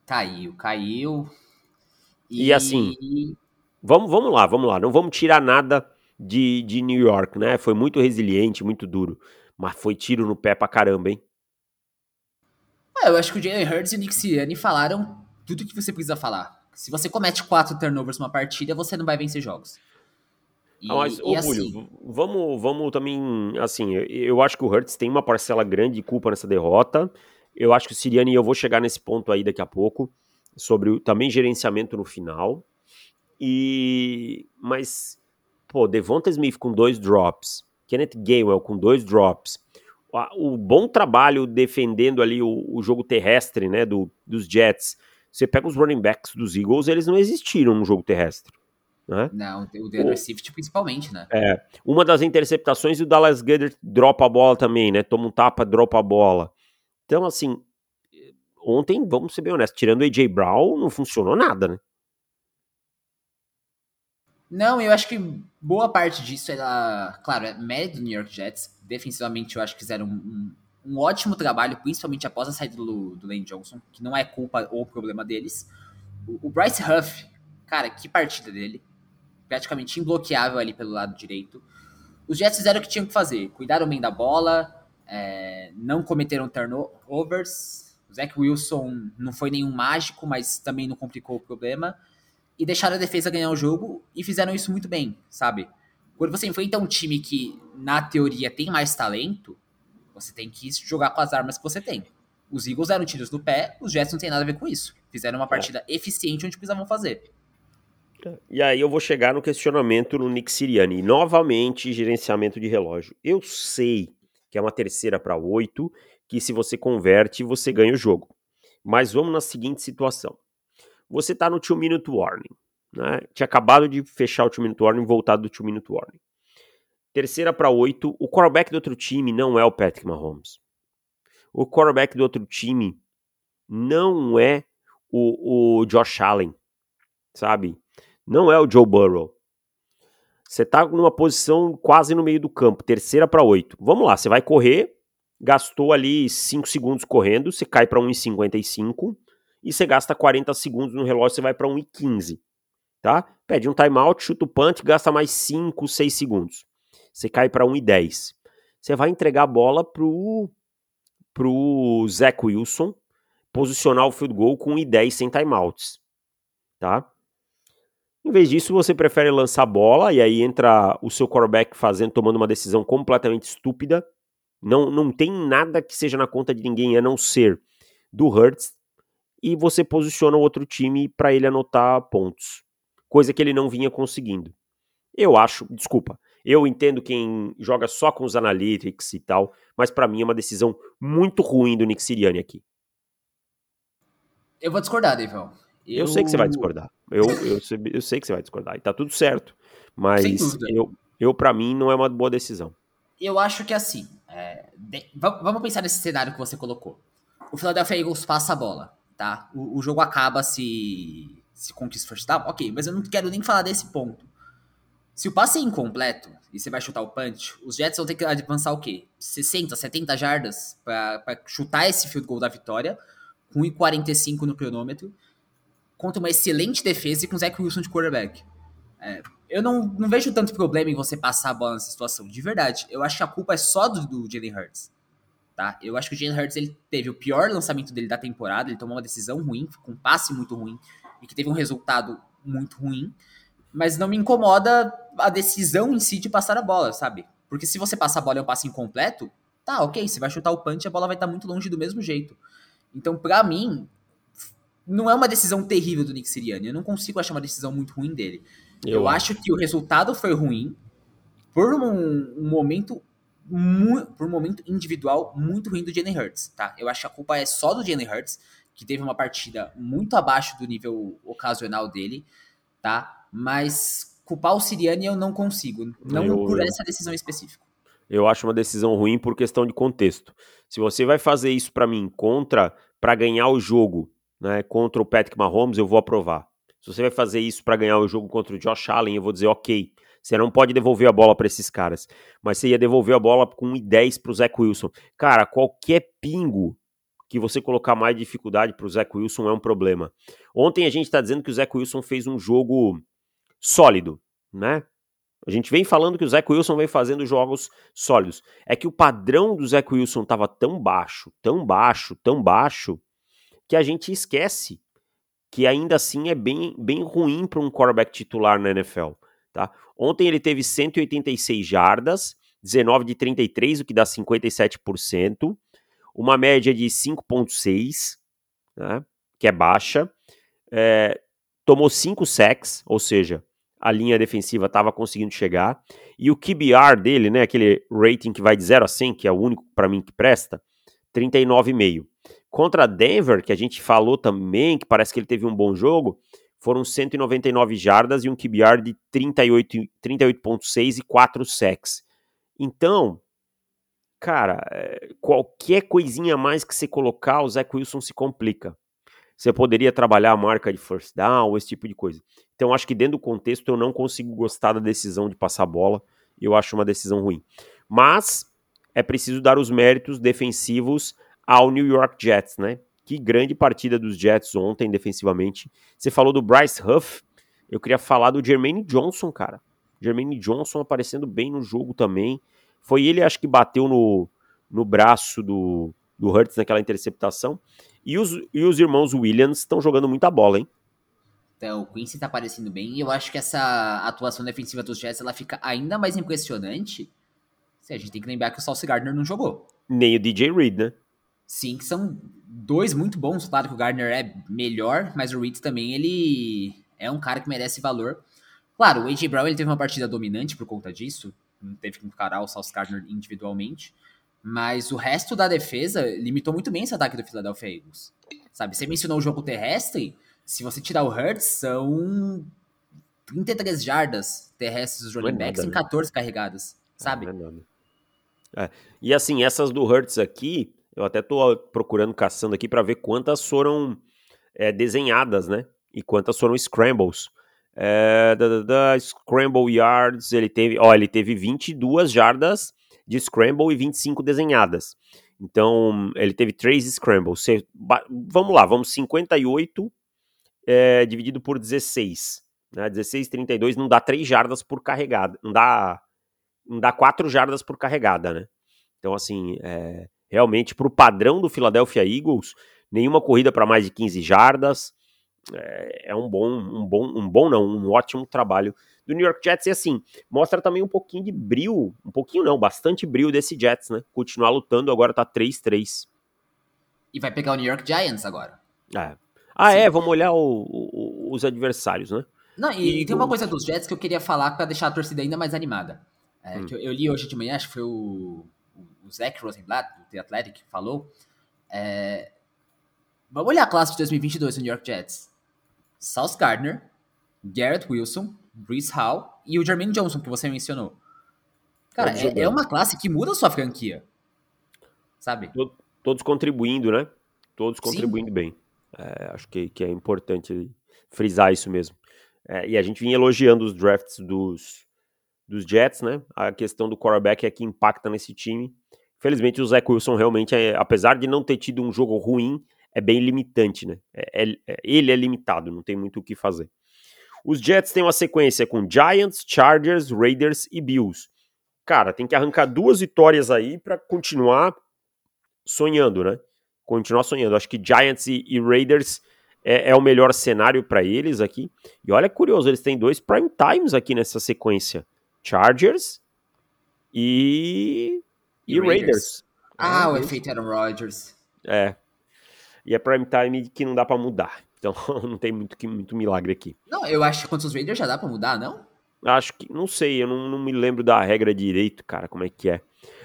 Caiu, caiu. E, e assim, vamos, vamos lá, vamos lá. Não vamos tirar nada de, de New York, né? Foi muito resiliente, muito duro. Mas foi tiro no pé pra caramba, hein? É, eu acho que o Jalen Hurts e o Nick Sirianni falaram tudo que você precisa falar. Se você comete quatro turnovers numa partida, você não vai vencer jogos. E, ah, mas, ô, assim... vamos, vamos também, assim, eu acho que o Hurts tem uma parcela grande de culpa nessa derrota. Eu acho que o Siriani, eu vou chegar nesse ponto aí daqui a pouco, sobre o, também gerenciamento no final. E mas pô, Devonta Smith com dois drops, Kenneth Gainwell com dois drops, o bom trabalho defendendo ali o, o jogo terrestre, né, do, dos Jets. Você pega os running backs dos Eagles, eles não existiram no jogo terrestre. Né? Não, o Deandre Swift principalmente, né? É, uma das interceptações e o Dallas Goddard dropa a bola também, né? Toma um tapa, dropa a bola. Então, assim, ontem, vamos ser bem honestos, tirando o AJ Brown, não funcionou nada, né? Não, eu acho que boa parte disso era, claro, é mérito do New York Jets. Defensivamente, eu acho que fizeram um, um ótimo trabalho, principalmente após a saída do, do Lane Johnson, que não é culpa ou problema deles. O, o Bryce Huff, cara, que partida dele. Praticamente imbloqueável ali pelo lado direito. Os Jets fizeram o que tinham que fazer. Cuidaram bem da bola, é, não cometeram turnovers. O Zach Wilson não foi nenhum mágico, mas também não complicou o problema e deixaram a defesa ganhar o jogo e fizeram isso muito bem, sabe? Quando você enfrenta um time que, na teoria, tem mais talento, você tem que jogar com as armas que você tem. Os Eagles deram tiros no pé, os Jets não tem nada a ver com isso. Fizeram uma é. partida é. eficiente onde precisavam fazer. E aí eu vou chegar no questionamento no Nick Siriani. Novamente, gerenciamento de relógio. Eu sei que é uma terceira para oito, que se você converte, você ganha o jogo. Mas vamos na seguinte situação você está no two minute warning. Né? Tinha acabado de fechar o two minute warning, voltado do two minute warning. Terceira para oito, o quarterback do outro time não é o Patrick Mahomes. O quarterback do outro time não é o, o Josh Allen, sabe? Não é o Joe Burrow. Você tá numa posição quase no meio do campo, terceira para oito. Vamos lá, você vai correr, gastou ali 5 segundos correndo, você cai para 1,55 e você gasta 40 segundos no relógio, você vai para 1,15, tá? Pede um timeout, chuta o punch, gasta mais 5, 6 segundos. Você cai para 1,10. Você vai entregar a bola pro pro Zach Wilson posicionar o field goal com 1,10 sem timeouts, tá? Em vez disso, você prefere lançar a bola e aí entra o seu quarterback fazendo, tomando uma decisão completamente estúpida. Não, não tem nada que seja na conta de ninguém a não ser do Hurts e você posiciona o outro time para ele anotar pontos, coisa que ele não vinha conseguindo. Eu acho, desculpa, eu entendo quem joga só com os analytics e tal, mas para mim é uma decisão muito ruim do Nick Sirianni aqui. Eu vou discordar, Deivão. Eu... eu... sei que você vai discordar. Eu, eu, eu, sei que você vai discordar. E tá tudo certo. Mas eu, eu para mim, não é uma boa decisão. Eu acho que assim. É, de, vamos pensar nesse cenário que você colocou. O Philadelphia Eagles passa a bola tá? O, o jogo acaba se, se conquista first down, ok, mas eu não quero nem falar desse ponto. Se o passe é incompleto e você vai chutar o punch, os Jets vão ter que avançar o quê? 60, 70 jardas para chutar esse field goal da vitória, com 1,45 no cronômetro, contra uma excelente defesa e com o Zach Wilson de quarterback. É, eu não, não vejo tanto problema em você passar a bola nessa situação, de verdade. Eu acho que a culpa é só do, do Jalen Hurts tá? Eu acho que o Jalen Hurts ele teve o pior lançamento dele da temporada, ele tomou uma decisão ruim, com um passe muito ruim e que teve um resultado muito ruim, mas não me incomoda a decisão em si de passar a bola, sabe? Porque se você passar a bola e é um passe incompleto, tá, ok, você vai chutar o punch, a bola vai estar muito longe do mesmo jeito. Então, para mim, não é uma decisão terrível do Nick Sirianni, eu não consigo achar uma decisão muito ruim dele. Eu, eu acho que o resultado foi ruim por um, um momento por um momento individual muito ruim do Jalen Hurts, tá? Eu acho que a culpa é só do Jalen Hurts, que teve uma partida muito abaixo do nível ocasional dele, tá? Mas culpar o Siriani eu não consigo, não eu, por essa decisão específica. Eu acho uma decisão ruim por questão de contexto. Se você vai fazer isso para mim contra para ganhar o jogo, né, contra o Patrick Mahomes, eu vou aprovar. Se você vai fazer isso para ganhar o jogo contra o Josh Allen, eu vou dizer OK. Você não pode devolver a bola para esses caras. Mas você ia devolver a bola com 1,10 pro Zach Wilson. Cara, qualquer pingo que você colocar mais dificuldade pro Zach Wilson é um problema. Ontem a gente tá dizendo que o Zach Wilson fez um jogo sólido, né? A gente vem falando que o Zach Wilson vem fazendo jogos sólidos. É que o padrão do Zach Wilson tava tão baixo, tão baixo, tão baixo, que a gente esquece que ainda assim é bem, bem ruim para um quarterback titular na NFL. Tá? Ontem ele teve 186 jardas, 19 de 33, o que dá 57%. uma média de 5,6, né, que é baixa. É, tomou 5 sacks, ou seja, a linha defensiva estava conseguindo chegar. E o QBR dele, né, aquele rating que vai de 0 a 100, que é o único para mim que presta, 39,5. Contra Denver, que a gente falou também, que parece que ele teve um bom jogo, foram 199 jardas e um QBR de 38,6 38 e 4 sacks. Então, cara, é, qualquer coisinha mais que você colocar, o Zach Wilson se complica. Você poderia trabalhar a marca de first down, esse tipo de coisa. Então, acho que dentro do contexto eu não consigo gostar da decisão de passar a bola. Eu acho uma decisão ruim. Mas é preciso dar os méritos defensivos ao New York Jets, né? Que grande partida dos Jets ontem defensivamente. Você falou do Bryce Huff, eu queria falar do Jermaine Johnson, cara. Jermaine Johnson aparecendo bem no jogo também. Foi ele, acho que bateu no, no braço do, do Hurts naquela interceptação. E os, e os irmãos Williams estão jogando muita bola, hein? Então, o Quincy tá aparecendo bem. E eu acho que essa atuação defensiva dos Jets ela fica ainda mais impressionante se a gente tem que lembrar que o Sauce Gardner não jogou. Nem o DJ Reed, né? Sim, que são dois muito bons. Claro que o Gardner é melhor, mas o Reed também, ele é um cara que merece valor. Claro, o A.J. Brown ele teve uma partida dominante por conta disso. Não teve que encarar o Sauce Gardner individualmente. Mas o resto da defesa limitou muito bem esse ataque do Philadelphia Eagles. Sabe, você mencionou o jogo terrestre, se você tirar o Hurts, são 33 jardas terrestres dos running é backs em 14 né? carregadas, sabe? É, é, e assim, essas do Hurts aqui, eu até tô procurando, caçando aqui para ver quantas foram é, desenhadas, né? E quantas foram scrambles. É, da, da, da, scramble yards, ele teve, ó, ele teve 22 jardas de scramble e 25 desenhadas. Então, ele teve 3 scrambles. Vamos lá, vamos 58 é, dividido por 16. Né? 16, 32 não dá 3 jardas por carregada. Não dá, não dá 4 jardas por carregada, né? Então, assim, é, realmente, para o padrão do Philadelphia Eagles, nenhuma corrida para mais de 15 jardas. É, é um bom, um bom, um bom não, um ótimo trabalho do New York Jets. E assim, mostra também um pouquinho de brilho, um pouquinho não, bastante brilho desse Jets, né? Continuar lutando, agora tá 3-3. E vai pegar o New York Giants agora. É. Ah, Sim. é, vamos olhar o, o, os adversários, né? Não, e, e tem uma coisa dos Jets que eu queria falar para deixar a torcida ainda mais animada. É, hum. que eu, eu, li hoje de manhã, acho que foi o, o Zach Rosenblatt, do The Athletic, falou. É, vamos olhar a classe de 2022 do New York Jets. South Gardner, Garrett Wilson, Brees Hall e o Jermaine Johnson, que você mencionou. Cara, é, é, uma classe que muda a sua franquia. Sabe? Todos contribuindo, né? Todos contribuindo Sim. bem. É, acho que, que é importante frisar isso mesmo. É, e a gente vinha elogiando os drafts dos, dos Jets, né? A questão do quarterback é que impacta nesse time. Felizmente o Zach Wilson realmente, é, apesar de não ter tido um jogo ruim, é bem limitante, né? É, é, é ele é limitado, não tem muito o que fazer. Os Jets têm uma sequência com Giants, Chargers, Raiders e Bills. Cara, tem que arrancar duas vitórias aí para continuar sonhando, né? Continuar sonhando. Acho que Giants e, e Raiders é, é, o melhor cenário para eles aqui. E olha curioso, eles têm dois prime times aqui nessa sequência: Chargers e, e, e Raiders. Raiders. Ah, é, o efeito Aaron Rodgers. É. E é prime time que não dá para mudar. Então não tem muito, muito milagre aqui. Não, eu acho que contra os Raiders já dá pra mudar, não? Acho que, não sei, eu não, não me lembro da regra direito, cara, como é que é.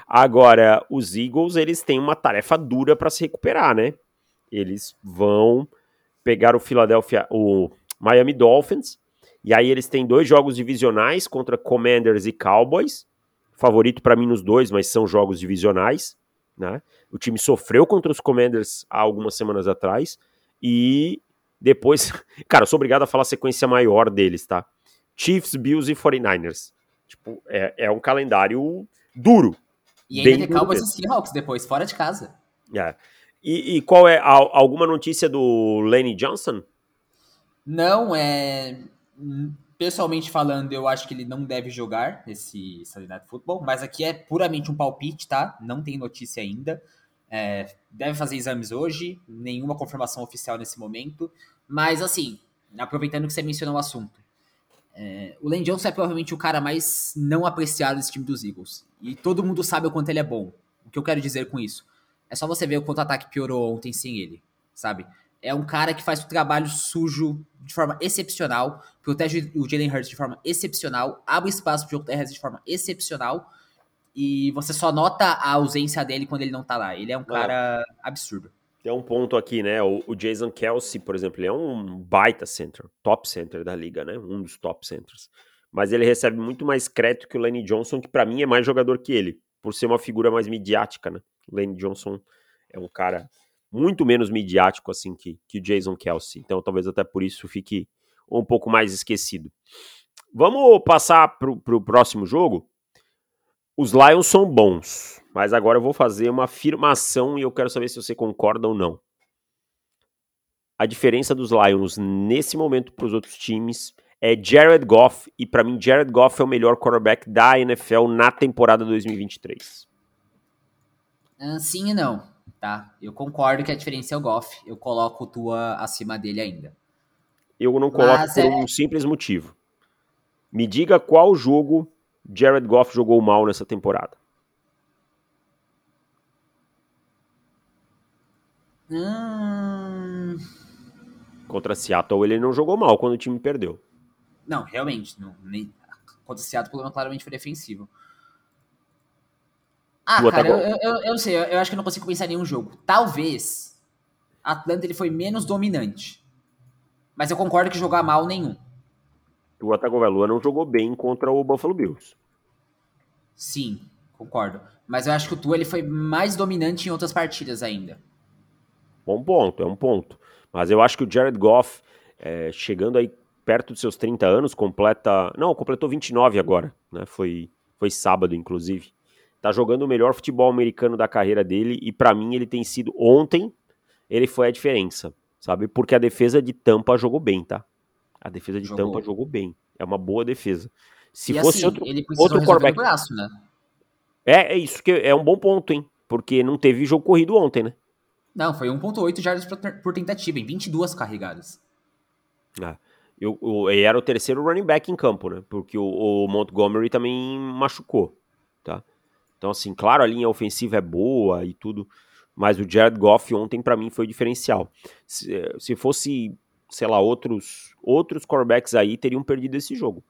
Agora, os Eagles, eles têm uma tarefa dura para se recuperar, né? Eles vão pegar o Philadelphia, o Miami Dolphins, e aí eles têm dois jogos divisionais contra Commanders e Cowboys. Favorito para mim nos dois, mas são jogos divisionais, né? O time sofreu contra os Commanders há algumas semanas atrás e depois, cara, eu sou obrigado a falar a sequência maior deles, tá? Chiefs, Bills e 49ers. Tipo, é, é um calendário duro. E ainda tem Cowboys e Seahawks depois, fora de casa. É. E, e qual é a, alguma notícia do Lenny Johnson? Não, é. Pessoalmente falando, eu acho que ele não deve jogar esse Sunday Night Football, mas aqui é puramente um palpite, tá? Não tem notícia ainda. É, deve fazer exames hoje, nenhuma confirmação oficial nesse momento. Mas, assim, aproveitando que você mencionou o assunto, é, o Len Johnson é provavelmente o cara mais não apreciado desse time dos Eagles. E todo mundo sabe o quanto ele é bom. O que eu quero dizer com isso? É só você ver o quanto o ataque piorou ontem sem ele, sabe? É um cara que faz o trabalho sujo de forma excepcional, protege o Jalen Hurts de forma excepcional, abre espaço pro jogo terrestre de forma excepcional, e você só nota a ausência dele quando ele não tá lá. Ele é um cara é. absurdo. Tem um ponto aqui, né? O, o, Jason Kelsey, por exemplo, ele é um baita center, top center da liga, né? Um dos top centers. Mas ele recebe muito mais crédito que o Lenny Johnson, que para mim é mais jogador que ele, por ser uma figura mais midiática, né? O Lenny Johnson é um cara muito menos midiático assim que, que Jason Kelsey. Então talvez até por isso fique um pouco mais esquecido. Vamos passar para o próximo jogo. Os Lions são bons, mas agora eu vou fazer uma afirmação e eu quero saber se você concorda ou não. A diferença dos Lions nesse momento para os outros times é Jared Goff, e para mim Jared Goff é o melhor quarterback da NFL na temporada 2023. Ah, sim e não, tá? Eu concordo que a diferença é o Goff, eu coloco o Tua acima dele ainda. Eu não coloco Mas por é... um simples motivo. Me diga qual jogo Jared Goff jogou mal nessa temporada. Hum... Contra Seattle ele não jogou mal quando o time perdeu. Não, realmente. Não, nem, contra Seattle o problema claramente foi defensivo. Ah, tá cara, eu, eu, eu, eu, não sei, eu, acho que eu não consigo pensar em nenhum jogo. Talvez Atlanta ele foi menos dominante. Mas eu concordo que jogar mal nenhum. O Tagovailoa não jogou bem contra o Buffalo Bills. Sim, concordo. Mas eu acho que o Tua ele foi mais dominante em outras partidas ainda. Bom ponto, é um ponto. Mas eu acho que o Jared Goff, é, chegando aí perto dos seus 30 anos, completa. Não, completou 29 agora, né? Foi, foi sábado, inclusive. Tá jogando o melhor futebol americano da carreira dele e para mim ele tem sido. Ontem, ele foi a diferença, sabe? Porque a defesa de Tampa jogou bem, tá? A defesa de jogou. Tampa jogou bem. É uma boa defesa. Se e fosse assim, outro, ele outro quarterback. Braço, né? É, é isso que é um bom ponto, hein? Porque não teve jogo corrido ontem, né? Não, foi 1.8 jardas por tentativa, em 22 carregadas. Ah, eu, eu, era o terceiro running back em campo, né? Porque o, o, Montgomery também machucou, tá? Então, assim, claro, a linha ofensiva é boa e tudo, mas o Jared Goff ontem para mim foi diferencial. Se, se fosse, sei lá, outros outros quarterbacks aí teriam perdido esse jogo.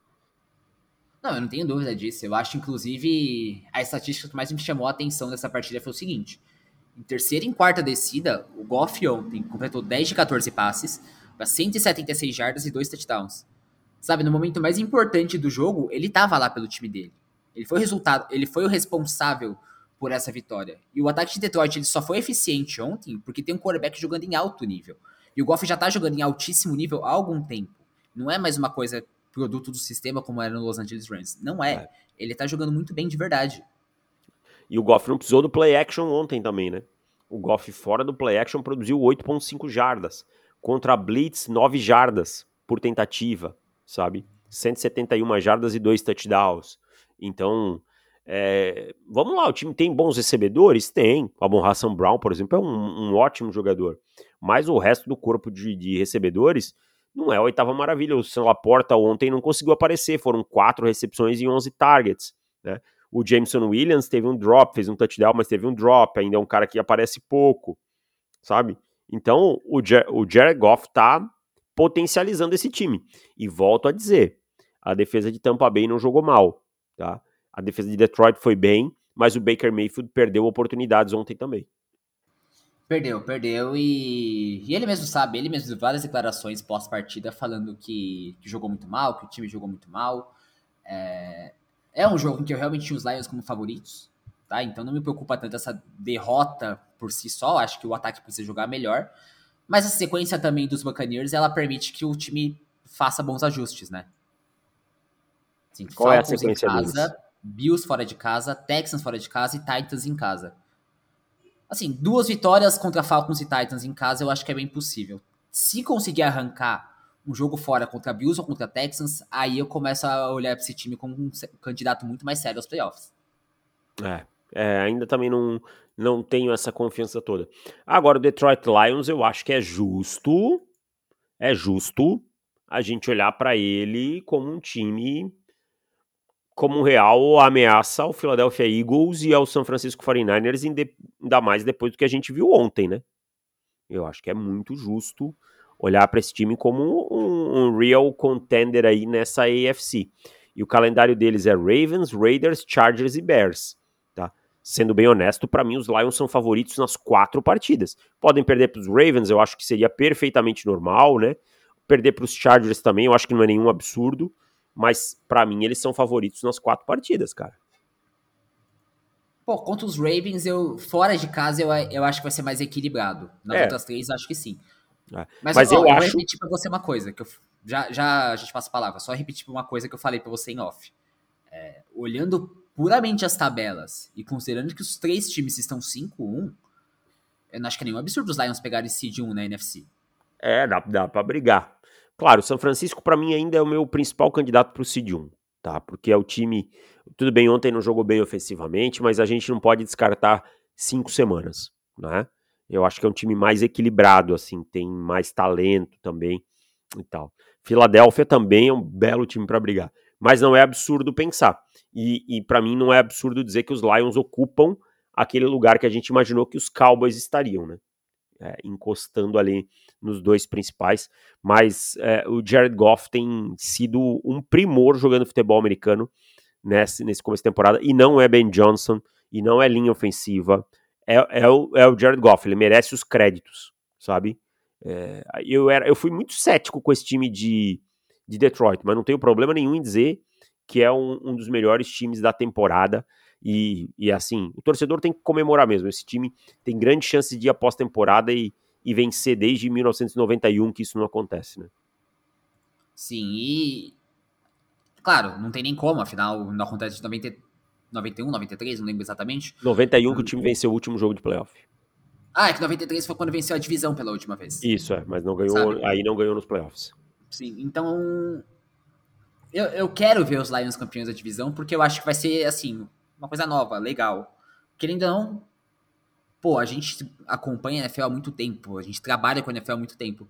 Não, eu não tenho dúvida disso. Eu acho, inclusive, a estatística que mais me chamou a atenção dessa partida foi o seguinte: em terceira e em quarta descida, o Goff ontem completou 10 de 14 passes para 176 jardas e 2 touchdowns. Sabe, no momento mais importante do jogo, ele tava lá pelo time dele. Ele foi o resultado, ele foi o responsável por essa vitória. E o ataque de Detroit ele só foi eficiente ontem porque tem um quarterback jogando em alto nível. E o Goff já tá jogando em altíssimo nível há algum tempo. Não é mais uma coisa produto do sistema como era no Los Angeles Rams. Não é. é. Ele tá jogando muito bem de verdade. E o Goff não precisou do play action ontem também, né? O Goff fora do play action produziu 8.5 jardas. Contra a Blitz, 9 jardas por tentativa, sabe? 171 jardas e 2 touchdowns. Então, é, vamos lá, o time tem bons recebedores? Tem. O Hassan Brown, por exemplo, é um, um, ótimo jogador. Mas o resto do corpo de, de recebedores não é a oitava maravilha. O Sam Laporta ontem não conseguiu aparecer. Foram quatro recepções e 11 targets. Né? O Jameson Williams teve um drop, fez um touchdown, mas teve um drop. Ainda é um cara que aparece pouco, sabe? Então o, Jer o Jared Goff tá potencializando esse time. E volto a dizer, a defesa de Tampa Bay não jogou mal, tá? A defesa de Detroit foi bem, mas o Baker Mayfield perdeu oportunidades ontem também. Perdeu, perdeu e, e ele mesmo sabe, ele mesmo deu várias declarações pós-partida falando que, que, jogou muito mal, que o time jogou muito mal. É, é um jogo em que eu realmente tinha os Lions como favoritos, tá? Então não me preocupa tanto essa derrota por si só, acho que o ataque precisa jogar melhor. Mas a sequência também dos Buccaneers, ela permite que o time faça bons ajustes, né? Assim, Qual Falcons é a sequência em casa, deles? Bills fora de casa, Texans fora de casa e Titans em casa. Assim, duas vitórias contra Falcons e Titans em casa eu acho que é bem possível. Se conseguir arrancar um jogo fora contra Bills ou contra Texans, aí eu começo a olhar para esse time como um candidato muito mais sério aos playoffs. É, é, ainda também não, não tenho essa confiança toda. Agora, o Detroit Lions, eu acho que é justo, é justo a gente olhar para ele como um time como real ameaça ao Philadelphia Eagles e ao San Francisco 49ers, ainda mais depois do que a gente viu ontem, né? Eu acho que é muito justo olhar para esse time como um, um, real contender aí nessa AFC. E o calendário deles é Ravens, Raiders, Chargers e Bears. Tá? Sendo bem honesto, para mim os Lions são favoritos nas quatro partidas. Podem perder para os Ravens, eu acho que seria perfeitamente normal, né? Perder para os Chargers também, eu acho que não é nenhum absurdo. Mas para mim eles são favoritos nas quatro partidas, cara. Pô, contra os Ravens, eu fora de casa eu, eu acho que vai ser mais equilibrado. Nas é. outras três, acho que sim. É. Mas, Mas ó, eu, eu acho. vou repetir pra você uma coisa, que eu, já, já a gente passa a palavra, só repetir uma coisa que eu falei pra você em off. É, olhando puramente as tabelas e considerando que os três times estão 5-1, eu não acho que é nenhum absurdo os Lions pegarem seed 1 na NFC. É, dá, dá pra brigar. Claro, São Francisco para mim ainda é o meu principal candidato para o Seed 1, tá? Porque é o time. Tudo bem, ontem não jogou bem ofensivamente, mas a gente não pode descartar cinco semanas, né? Eu acho que é um time mais equilibrado, assim, tem mais talento também e tal. Filadélfia também é um belo time para brigar, mas não é absurdo pensar. E, e para mim não é absurdo dizer que os Lions ocupam aquele lugar que a gente imaginou que os Cowboys estariam, né? é, encostando ali nos dois principais, mas é, o Jared Goff tem sido um primor jogando futebol americano nesse, nesse começo de temporada, e não é Ben Johnson, e não é linha ofensiva, é, é, o, é o Jared Goff, ele merece os créditos, sabe? É, eu, era, eu fui muito cético com esse time de, de Detroit, mas não tenho problema nenhum em dizer que é um, um dos melhores times da temporada. E, e assim, o torcedor tem que comemorar mesmo. Esse time tem grande chance de ir após temporada e, e vencer desde 1991 que isso não acontece, né? Sim, e claro, não tem nem como, afinal não acontece de 90, 91, 93, não lembro exatamente. 91 que o time venceu o último jogo de playoff. Ah, é que 93 foi quando venceu a divisão pela última vez. Isso, é, mas não ganhou, Sabe? aí não ganhou nos playoffs. Sim, então eu, eu quero ver os Lions campeões da divisão, porque eu acho que vai ser, assim, uma coisa nova, legal. Querendo ou não, pô, a gente acompanha a NFL há muito tempo, a gente trabalha com a NFL há muito tempo.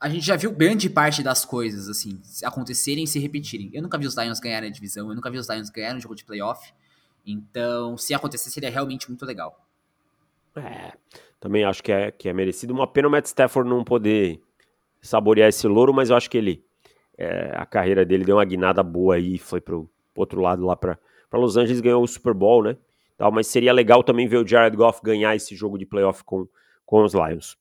A gente já viu grande parte das coisas, assim, acontecerem e se repetirem. Eu nunca vi os Lions ganharem a divisão, eu nunca vi os Lions ganharem um jogo de playoff. Então, se acontecer, seria realmente muito legal. É, também acho que é, que é merecido. Uma pena o Matt Stafford não poder saborear esse louro, mas eu acho que ele, é, a carreira dele deu uma guinada boa aí, foi pro, outro lado lá para Los Angeles ganhou o Super Bowl, né? Tal, mas seria legal também ver o Jared Goff ganhar esse jogo de playoff com, com os Lions.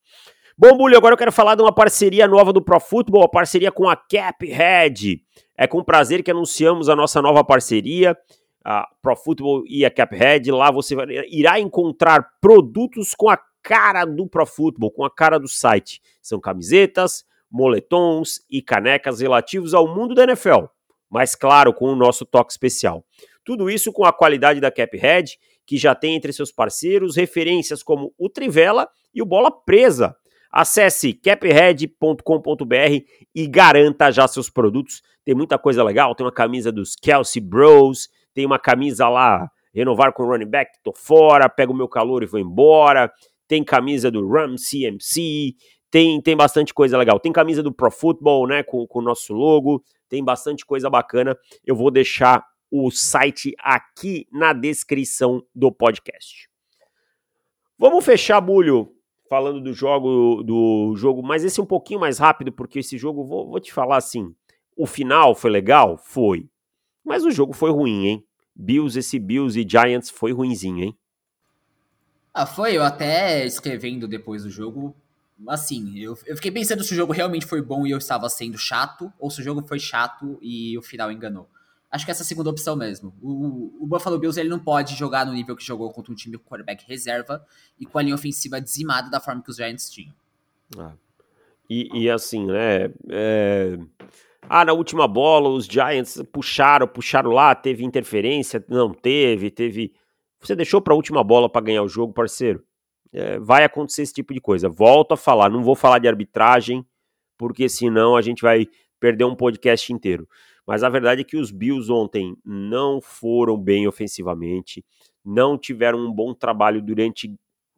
Bom, Bully, agora eu quero falar de uma parceria nova do Pro Football, a parceria com a Caphead. É com prazer que anunciamos a nossa nova parceria, a Pro Football e a Caphead. Lá você irá encontrar produtos com a cara do Pro Football, com a cara do site. São camisetas, moletons e canecas relativos ao mundo da NFL, mas claro, com o nosso toque especial. Tudo isso com a qualidade da Caphead, que já tem entre seus parceiros referências como o Trivela e o Bola Presa. Acesse caphead.com.br e garanta já seus produtos. Tem muita coisa legal, tem uma camisa dos Kelsey Bros, tem uma camisa lá, renovar com running back, tô fora, pego o meu calor e vou embora. Tem camisa do Ram CMC, tem, tem bastante coisa legal. Tem camisa do Pro Football, né, com, com o nosso logo, tem bastante coisa bacana. Eu vou deixar o site aqui na descrição do podcast. Vamos fechar, Bulho, falando do jogo, do jogo, mas esse é um pouquinho mais rápido, porque esse jogo, vou, vou te falar assim, o final foi legal? Foi. Mas o jogo foi ruim, hein? Bills, esse Bills e Giants foi ruinzinho, hein? Ah, foi. Eu até escrevendo depois do jogo, assim, eu, eu fiquei pensando se o jogo realmente foi bom e eu estava sendo chato, ou se o jogo foi chato e o final enganou. Acho que essa é segunda opção mesmo. O, o Buffalo Bills ele não pode jogar no nível que jogou contra um time com quarterback reserva e com a linha ofensiva dizimada da forma que os Giants tinham. Ah. E, e, assim, né? É... Ah, na última bola os Giants puxaram, puxaram lá, teve interferência, não teve, teve. Você deixou para a última bola para ganhar o jogo, parceiro? É, vai acontecer esse tipo de coisa. Volto a falar, não vou falar de arbitragem, porque senão a gente vai perder um podcast inteiro. Mas a verdade é que os Bills ontem não foram bem ofensivamente, não tiveram um bom trabalho durante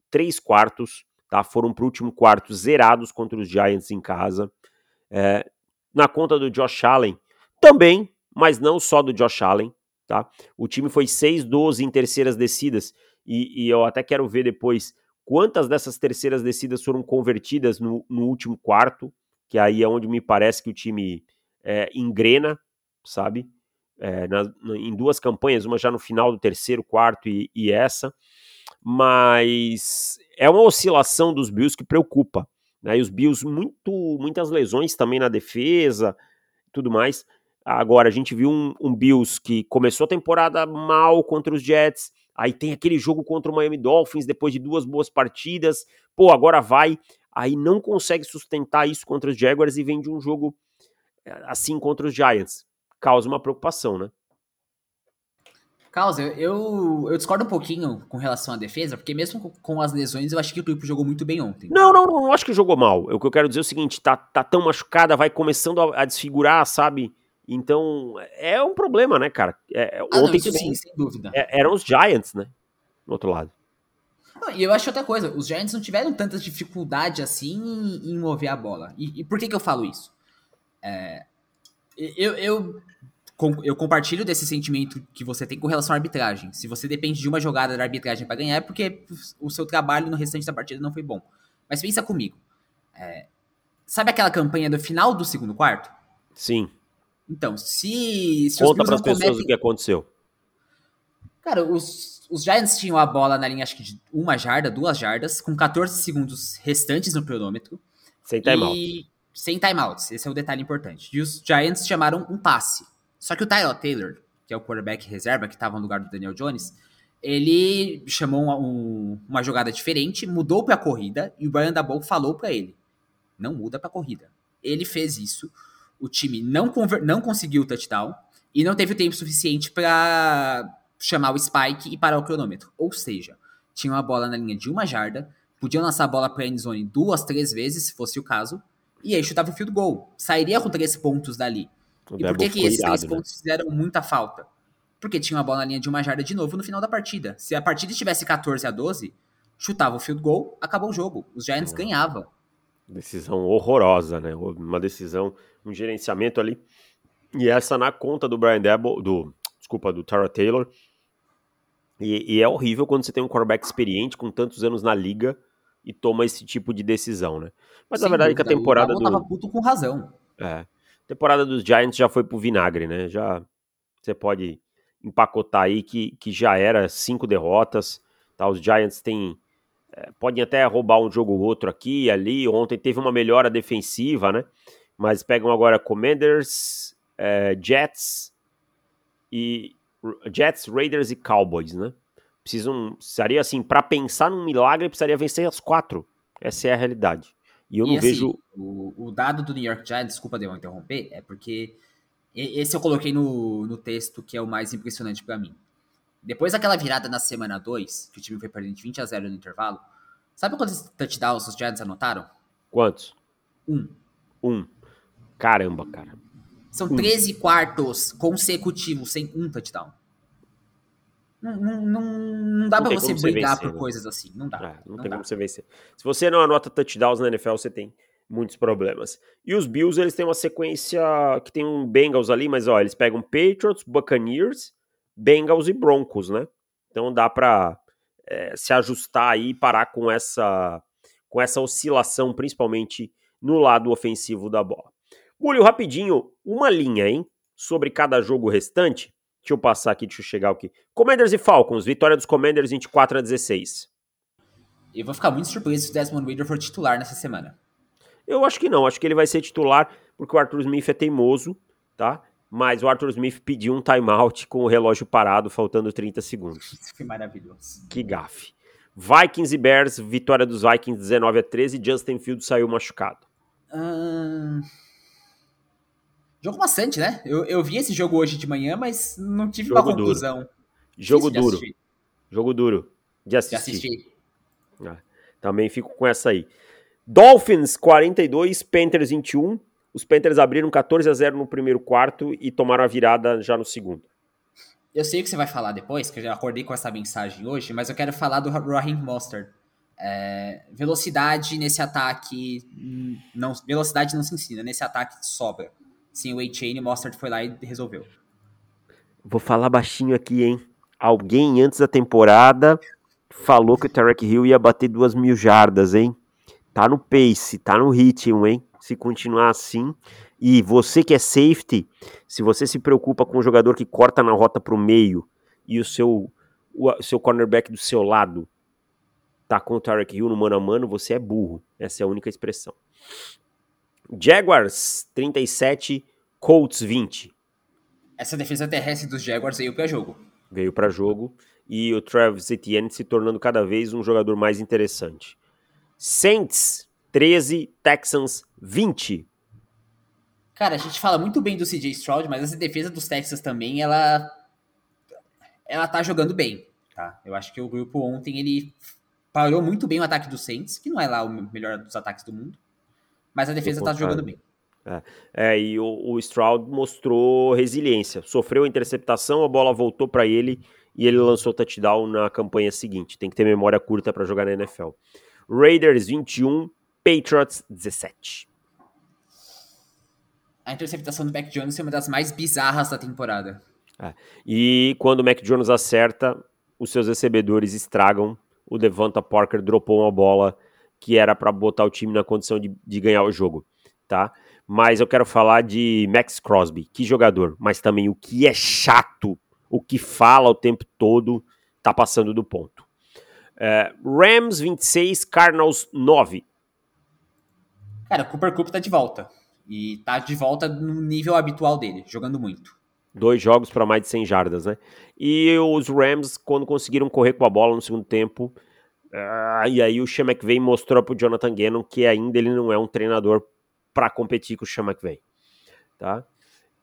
três quartos, tá? Foram para o último quarto zerados contra os Giants em casa. É, na conta do Josh Allen, também, mas não só do Josh Allen, tá? O time foi 6-12 em terceiras descidas, e, e, eu até quero ver depois quantas dessas terceiras descidas foram convertidas no, no último quarto, que aí é onde me parece que o time é, engrena, sabe? É, na, na, em duas campanhas, uma já no final do terceiro, quarto e, e essa, mas é uma oscilação dos Bills que preocupa. Né? E os Bills, muito, muitas lesões também na defesa, tudo mais. Agora, a gente viu um, um, Bills que começou a temporada mal contra os Jets, aí tem aquele jogo contra o Miami Dolphins depois de duas boas partidas, pô, agora vai, aí não consegue sustentar isso contra os Jaguars e vem de um jogo eh, assim contra os Giants. Causa uma preocupação, né? Causa, eu, eu discordo um pouquinho com relação à defesa, porque mesmo com as lesões, eu acho que o grupo jogou muito bem ontem. Não, não, não, acho que jogou mal. O que eu quero dizer é o seguinte: tá, tá tão machucada, vai começando a, a desfigurar, sabe? Então, é um problema, né, cara? É, é ah, ontem não, sim, sem dúvida. É, eram os Giants, né? Do outro lado. e eu acho outra coisa, os Giants não tiveram tanta dificuldade assim em, em mover a bola. E, e, por que, que eu falo isso? É, eu, eu, eu compartilho desse sentimento que você tem com relação à arbitragem. Se você depende de uma jogada da arbitragem para ganhar, é porque o seu trabalho no restante da partida não foi bom. Mas pensa comigo. É, sabe aquela campanha do final do segundo quarto? Sim. Então, se, se Conta para as pessoas cometem... o que aconteceu. Cara, os, os Giants tinham a bola na linha, acho que de uma jarda, duas jardas, com 14 segundos restantes no cronômetro. Sem timeout. Sem timeouts, esse é o detalhe importante. E os Giants chamaram um passe. Só que o Tyrell Taylor, que é o quarterback reserva que estava no lugar do Daniel Jones, ele chamou um, um, uma jogada diferente, mudou para a corrida e o Brian Dabou falou para ele: não muda para a corrida. Ele fez isso o time não, não conseguiu o touchdown e não teve o tempo suficiente para chamar o spike e parar o cronômetro. Ou seja, tinha uma bola na linha de uma jarda, podiam lançar a bola para a endzone duas, três vezes, se fosse o caso, e aí chutava o field goal. Sairia com três pontos dali. O e por que, que esses três né? pontos fizeram muita falta? Porque tinha uma bola na linha de uma jarda de novo no final da partida. Se a partida estivesse 14 a 12, chutava o field goal, acabou o jogo. Os Giants uhum. ganhavam. Decisão horrorosa, né? Uma decisão, um gerenciamento ali. E essa na conta do Brian Debo, do, desculpa, do Tara Taylor. E, e, é horrível quando você tem um quarterback experiente com tantos anos na liga e toma esse tipo de decisão, né? Mas Sem a verdade dúvida, que a temporada do tava puto com razão. É. A temporada dos Giants já foi pro vinagre, né? Já você pode empacotar aí que, que já era cinco derrotas, tá? Os Giants têm é, podem até roubar um jogo ou outro aqui e ali. Ontem teve uma melhora defensiva, né? Mas pegam agora Commanders, é, Jets e Jets, Raiders e Cowboys, né? Precisam, precisaria assim, para pensar num milagre, precisaria vencer as quatro. Essa é a realidade. E eu e não assim, vejo. O, o, dado do New York Giants, desculpa de eu interromper, é porque esse eu coloquei no, no texto que é o mais impressionante para mim. Depois daquela virada na semana 2, que o time foi perdendo de 20 a 0 no intervalo, sabe quantos touchdowns os Giants anotaram? Quantos? Um. Um. Caramba, cara. São um. 13 quartos consecutivos sem um touchdown. Não, não, não, dá pra você brigar vencer, por né? coisas assim. Não dá. É, não, não, tem dá. como você vencer. Se você não anota touchdowns na NFL, você tem muitos problemas. E os Bills, eles têm uma sequência que tem um Bengals ali, mas ó, eles pegam Patriots, Buccaneers, Bengals e Broncos, né? Então dá para é, se ajustar aí e parar com essa, com essa oscilação, principalmente no lado ofensivo da bola. Julio, rapidinho, uma linha, hein? Sobre cada jogo restante. Deixa eu passar aqui, deixa eu chegar aqui. Commanders e Falcons, vitória dos Commanders 24 a 16. Eu vou ficar muito surpreso se o Desmond Reader for titular nessa semana. Eu acho que não, acho que ele vai ser titular porque o Arthur Smith é teimoso, tá? mas o Arthur Smith pediu um timeout com o relógio parado, faltando 30 segundos. Isso foi maravilhoso. Que gafe. Vikings e Bears, vitória dos Vikings 19 a 13, Justin Fields saiu machucado. Hum... Jogo bastante, né? Eu, eu vi esse jogo hoje de manhã, mas não tive jogo uma conclusão. Duro. Jogo duro. Jogo duro de assistir. De assistir. Ah, também fico com essa aí. Dolphins 42, Panthers 21. Os Panthers abriram 14 a 0 no primeiro quarto e tomaram a virada já no segundo. Eu sei o que você vai falar depois, que eu já acordei com essa mensagem hoje, mas eu quero falar do Raheem Mostert. É, velocidade nesse ataque não velocidade não se ensina, nesse ataque sobra. Sim, o A-Chain, o Mostert foi lá e resolveu. Vou falar baixinho aqui, hein? Alguém antes da temporada falou que o Tarek Hill ia bater duas mil jardas, hein? Tá no pace, tá no ritmo, hein? Se continuar assim. E você que é safety, se você se preocupa com um jogador que corta na rota pro meio e o seu, o seu cornerback do seu lado tá com o Tarek Hill no mano a mano, você é burro. Essa é a única expressão. Jaguars 37, Colts 20. Essa defesa terrestre dos Jaguars veio para jogo. Veio para jogo e o Travis Etienne se tornando cada vez um jogador mais interessante. Saints 13, Texans 20. Cara, a gente fala muito bem do CJ Stroud, mas essa defesa dos Texans também, ela ela tá jogando bem, tá? Eu acho que o grupo ontem ele parou muito bem o ataque do Saints, que não é lá o melhor dos ataques do mundo, mas a defesa tá jogando bem. É, é e o, o, Stroud mostrou resiliência. Sofreu a interceptação, a bola voltou para ele e ele lançou touchdown na campanha seguinte. Tem que ter memória curta para jogar na NFL. Raiders 21, Patriots 17. A interceptação do Mac Jones é uma das mais bizarras da temporada. É. E quando o Mac Jones acerta, os seus recebedores estragam. O Devonta Parker dropou uma bola que era para botar o time na condição de, de ganhar o jogo, tá? Mas eu quero falar de Max Crosby, que jogador, mas também o que é chato, o que fala o tempo todo, tá passando do ponto. É, Rams 26, Cardinals 9. Cara, o Cooper Cup tá de volta. E tá de volta no nível habitual dele, jogando muito. Dois jogos para mais de 100 jardas, né? E os Rams, quando conseguiram correr com a bola no segundo tempo, uh, e aí o Sean McVay mostrou pro Jonathan Gannon que ainda ele não é um treinador para competir com o Sean McVay, tá?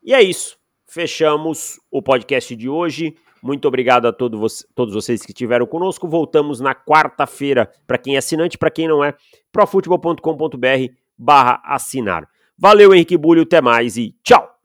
E é isso. Fechamos o podcast de hoje. Muito obrigado a todo vo todos vocês que estiveram conosco. Voltamos na quarta-feira, para quem é assinante, para quem não é, profutebol.com.br barra assinar. Valeu, Henrique Bulho, até mais e tchau!